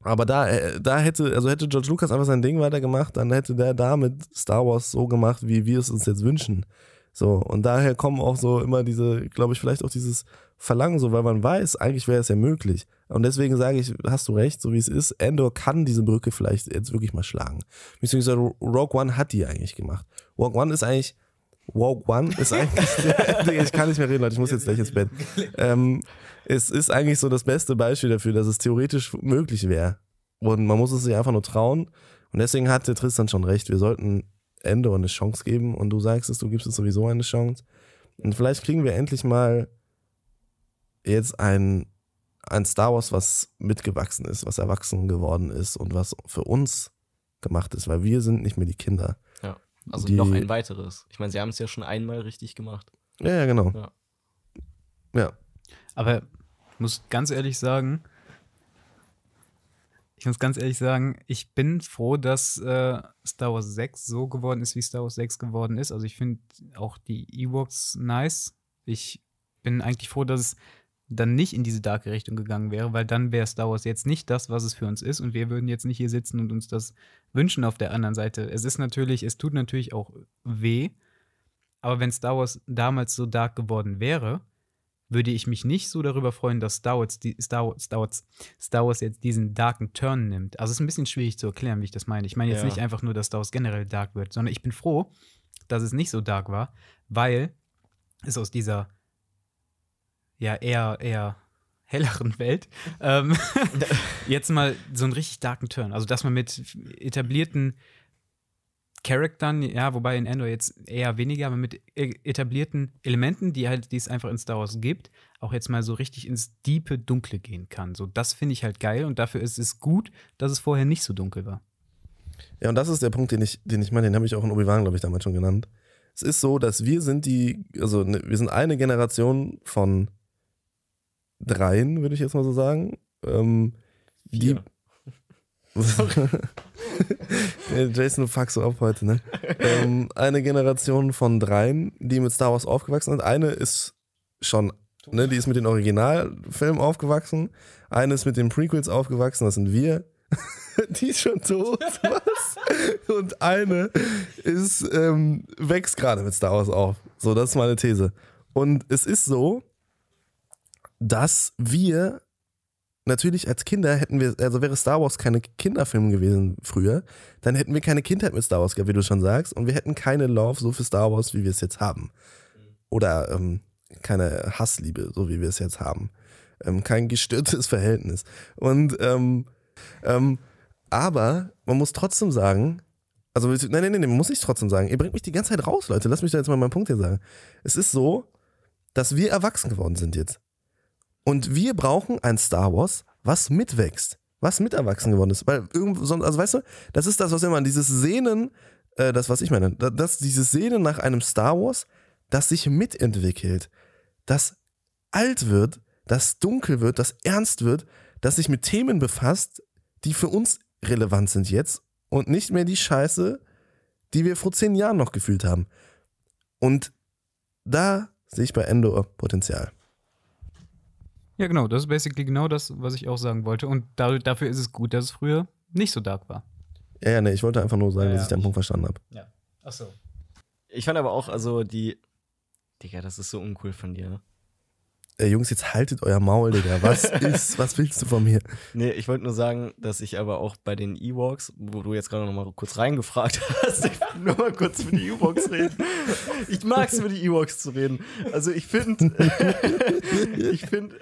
aber da, äh, da hätte, also hätte George Lucas einfach sein Ding weitergemacht, dann hätte der da mit Star Wars so gemacht, wie wir es uns jetzt wünschen. So, und daher kommen auch so immer diese, glaube ich, vielleicht auch dieses Verlangen, so, weil man weiß, eigentlich wäre es ja möglich. Und deswegen sage ich, hast du recht, so wie es ist, Endor kann diese Brücke vielleicht jetzt wirklich mal schlagen. Beziehungsweise Rogue One hat die eigentlich gemacht. Rogue One ist eigentlich, Rogue One ist eigentlich, ich kann nicht mehr reden, Leute, ich muss jetzt gleich ins Bett. Ähm, es ist eigentlich so das beste Beispiel dafür, dass es theoretisch möglich wäre. Und man muss es sich einfach nur trauen. Und deswegen hatte Tristan schon recht, wir sollten Endor eine Chance geben. Und du sagst es, du gibst es sowieso eine Chance. Und vielleicht kriegen wir endlich mal jetzt ein, ein Star Wars, was mitgewachsen ist, was erwachsen geworden ist und was für uns gemacht ist, weil wir sind nicht mehr die Kinder. Also Die- noch ein weiteres. Ich meine, sie haben es ja schon einmal richtig gemacht. Ja, ja, genau. Ja. Ja. Aber ich muss ganz ehrlich sagen, ich muss ganz ehrlich sagen, ich bin froh, dass äh, Star Wars 6 so geworden ist, wie Star Wars 6 geworden ist. Also ich finde auch die Ewoks nice. Ich bin eigentlich froh, dass es dann nicht in diese darke Richtung gegangen wäre, weil dann wäre Star Wars jetzt nicht das, was es für uns ist und wir würden jetzt nicht hier sitzen und uns das wünschen auf der anderen Seite. Es ist natürlich, es tut natürlich auch weh, aber wenn Star Wars damals so dark geworden wäre, würde ich mich nicht so darüber freuen, dass Star Wars, die, Star, Wars, Star, Wars, Star Wars jetzt diesen darken Turn nimmt. Also es ist ein bisschen schwierig zu erklären, wie ich das meine. Ich meine jetzt Ja. nicht einfach nur, dass Star Wars generell dark wird, sondern ich bin froh, dass es nicht so dark war, weil es aus dieser ja eher, eher helleren Welt ähm, jetzt mal so einen richtig darken Turn. Also dass man mit etablierten Charaktern, ja, wobei in Endor jetzt eher weniger, aber mit e- etablierten Elementen, die halt, die es einfach in Star Wars gibt, auch jetzt mal so richtig ins diepe Dunkle gehen kann. So, das finde ich halt geil und dafür ist es gut, dass es vorher nicht so dunkel war. Ja, und das ist der Punkt, den ich, den ich meine, den habe ich auch in Obi-Wan, glaube ich, damals schon genannt. Es ist so, dass wir sind die, also ne, wir sind eine Generation von dreien, würde ich jetzt mal so sagen. Ähm, die. Jason, du fuckst so ab heute, ne? ähm, eine Generation von dreien, die mit Star Wars aufgewachsen sind. Eine ist schon, ne, die ist mit den Originalfilmen aufgewachsen. Eine ist mit den Prequels aufgewachsen, das sind wir. die ist schon tot, was? Und eine ist, ähm, wächst gerade mit Star Wars auf. So, das ist meine These. Und es ist so, dass wir natürlich als Kinder hätten wir, also wäre Star Wars keine Kinderfilm gewesen früher, dann hätten wir keine Kindheit mit Star Wars gehabt, wie du schon sagst, und wir hätten keine Love so für Star Wars, wie wir es jetzt haben. Oder ähm, keine Hassliebe, so wie wir es jetzt haben. Ähm, kein gestörtes Verhältnis. Und ähm, ähm, aber man muss trotzdem sagen, also nein, nein, nein, man muss nicht trotzdem sagen, ihr bringt mich die ganze Zeit raus, Leute. Lass mich da jetzt mal meinen Punkt hier sagen. Es ist so, dass wir erwachsen geworden sind jetzt. Und wir brauchen ein Star Wars, was mitwächst, was mit erwachsen geworden ist. Weil irgendwo, sonst- also weißt du, das ist das, was immer, dieses Sehnen, äh, das, was ich meine, da- das, dieses Sehnen nach einem Star Wars, das sich mitentwickelt, das alt wird, das dunkel wird, das ernst wird, das sich mit Themen befasst, die für uns relevant sind jetzt und nicht mehr die Scheiße, die wir vor zehn Jahren noch gefühlt haben. Und da sehe ich bei Endor Potenzial. Ja, genau, das ist basically genau das, was ich auch sagen wollte. Und da, dafür ist es gut, dass es früher nicht so dark war. Ja, ja, nee, ich wollte einfach nur sagen, Ja, dass ja. ich deinen Punkt verstanden habe. Ja. Achso. Ich fand aber auch, also die. Digga, das ist so uncool von dir. ne? Äh, Jungs, jetzt haltet euer Maul, Digga. Was ist, was willst du von mir? Nee, ich wollte nur sagen, dass ich aber auch bei den Ewoks, wo du jetzt gerade noch mal kurz reingefragt hast, nur mal kurz über die Ewoks reden. Ich mag es, über die Ewoks zu reden. Also ich finde, ich finde,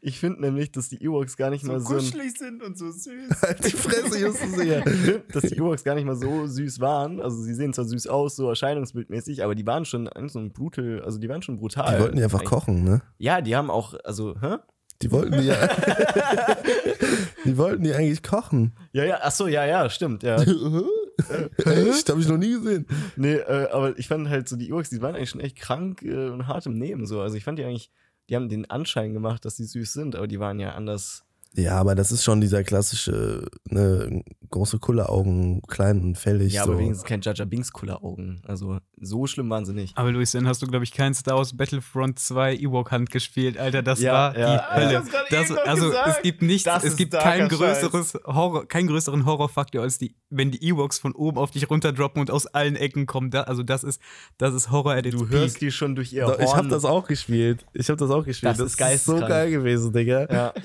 ich finde nämlich, dass die Ewoks gar nicht mal so, ein, sind und so süß. Halt die Fresse, Justus, ich find, dass die Ewoks gar nicht mal so süß waren. Also sie sehen zwar süß aus, so erscheinungsbildmäßig, aber die waren schon so ein brutal, also die waren schon brutal. Die wollten die einfach Eigentlich. kochen, ne? Ja, die haben auch, also, hä? Die wollten die ja. die wollten die eigentlich kochen. Ja, ja, ach so, ja, ja, stimmt, ja. Echt? Hab ich noch nie gesehen. Nee, äh, aber ich fand halt so, die Ewoks, die waren eigentlich schon echt krank äh, und hart im Nehmen. So. Also ich fand die eigentlich, die haben den Anschein gemacht, dass die süß sind, aber die waren ja anders. Ja, aber das ist schon dieser klassische, ne, große Kulleraugen, klein und fällig. Ja, so. aber wenigstens kein Jaja Binks Kulleraugen. Also so schlimm waren sie nicht. Aber Luis, dann hast du, glaube ich, kein Star Wars Battlefront 2 Ewok Hand gespielt, Alter. Das Ja, war ja. die Hölle. Das, also gesagt. es gibt nichts, Das es gibt kein größeres Horror, keinen größeren Horrorfaktor als die, wenn die Ewoks von oben auf dich runterdroppen und aus allen Ecken kommen. Da, also das ist, das ist Horror at its Du peak. hörst die schon durch ihr Horn. ich habe das auch gespielt. Ich habe das auch gespielt. Das Das, ist ist so geil gewesen, Digga. Ja.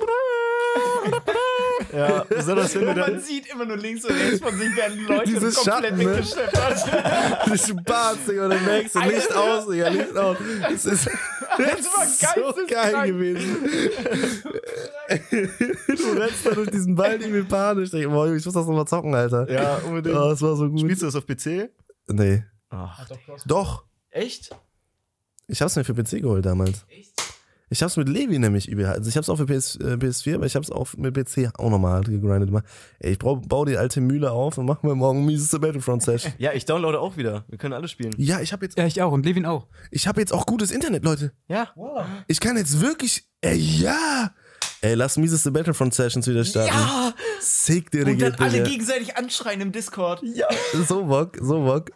ja, besonders wenn du dann. sieht immer nur links und rechts von sich werden Leute Dieses Schatten, ne? Die Spaß, Digga, und dann merkst du Licht aus, Digga, Licht aus. Das ist, das war ist so geil gewesen. du rennst da durch diesen Wald irgendwie panisch. Digga. Boah, ich muss das nochmal zocken, Alter. Ja, unbedingt. Oh, das war so gut. Spielst du das auf PC? Nee. Ach, Doch. Echt? Ich hab's mir für PC geholt damals. Ich hab's mit Levi nämlich übel. Also ich hab's auch für PS, äh, PS4, aber ich hab's auch mit PC auch nochmal gegrindet. Ey, ich brauch, baue die alte Mühle auf und machen wir morgen ein mieses Battlefront Session. ja, ich downloade auch wieder. Wir können alle spielen. Ja, ich hab jetzt, Ja, ich auch und Levin auch. ich hab jetzt auch gutes Internet, Leute. Ja. Ich kann jetzt wirklich. Ey, ja! Ey, lass mieseste Battlefront Sessions wieder starten. Ja! Sick, Und Digga. dann alle gegenseitig anschreien im Discord. Ja. So Bock, so Bock.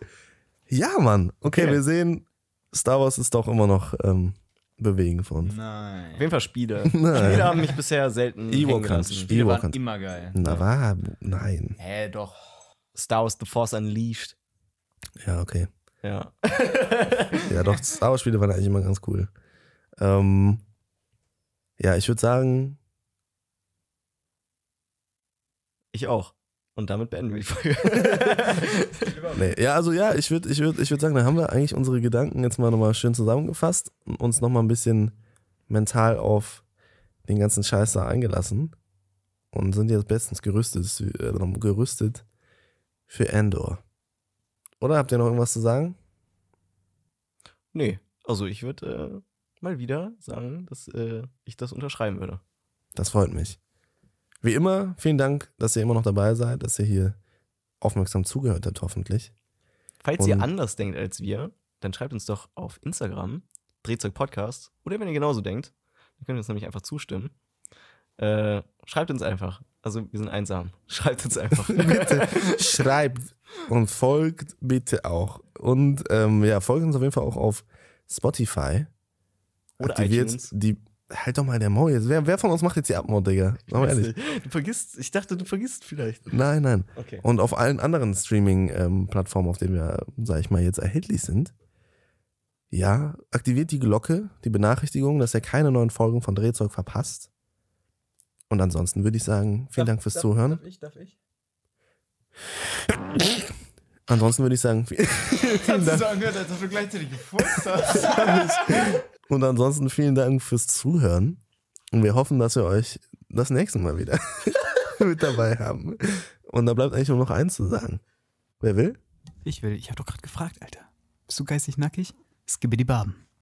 Ja, Mann. Okay, Okay. wir sehen, Star Wars ist doch immer noch ähm, bewegend für uns. Auf Nein. jeden Fall Spiele. Nein. Spiele haben mich bisher selten Ewok kannst gelassen. du Die waren immer geil. Na, war. Nein. Hä, doch. Star Wars The Force Unleashed. Ja, okay. Ja. Ja, doch, Star Wars-Spiele waren eigentlich immer ganz cool. Ähm, ja, ich würde sagen, Ich auch. Und damit beenden wir die Folge. nee, ja, also ja, ich würde ich würd, ich würd sagen, da haben wir eigentlich unsere Gedanken jetzt mal nochmal schön zusammengefasst und uns nochmal ein bisschen mental auf den ganzen Scheiß da eingelassen und sind jetzt bestens gerüstet, äh, gerüstet für Endor. Oder habt ihr noch irgendwas zu sagen? nee, also ich würde äh, mal wieder sagen, dass äh, ich das unterschreiben würde. Das freut mich. Wie immer, vielen Dank, dass ihr immer noch dabei seid, dass ihr hier aufmerksam zugehört habt, hoffentlich. Falls Und- ihr anders denkt als wir, dann schreibt uns doch auf Instagram, Drehzeug Podcast. Oder wenn ihr genauso denkt, dann könnt ihr uns nämlich einfach zustimmen. Äh, schreibt uns einfach. Also wir sind einsam. Schreibt uns einfach. bitte schreibt und folgt bitte auch. Und ähm, ja, folgt uns auf jeden Fall auch auf Spotify. Oder Aktiviert iTunes. die. Halt doch mal der Maul jetzt. Wer, wer von uns macht jetzt die Abmord, Digga? Sag mal ehrlich. Du vergisst, ich dachte, du vergisst vielleicht. Nein, nein. Okay. Und auf allen anderen Streaming-Plattformen, auf denen wir, sag ich mal, jetzt erhältlich sind, ja, aktiviert die Glocke, die Benachrichtigung, dass ihr keine neuen Folgen von Drehzeug verpasst. Und ansonsten würde ich sagen, vielen Dank fürs Zuhören. Darf ich, darf ich? Ansonsten würde ich sagen, vielen Kannst du so angehört, als ob du gleichzeitig gefurzt hast. Und ansonsten vielen Dank fürs Zuhören. Und wir hoffen, dass wir euch das nächste Mal wieder mit dabei haben. Und da bleibt eigentlich nur noch eins zu sagen. Wer will? Ich will, ich habe doch gerade gefragt, Alter. Bist du geistig nackig? Skibidi Baben.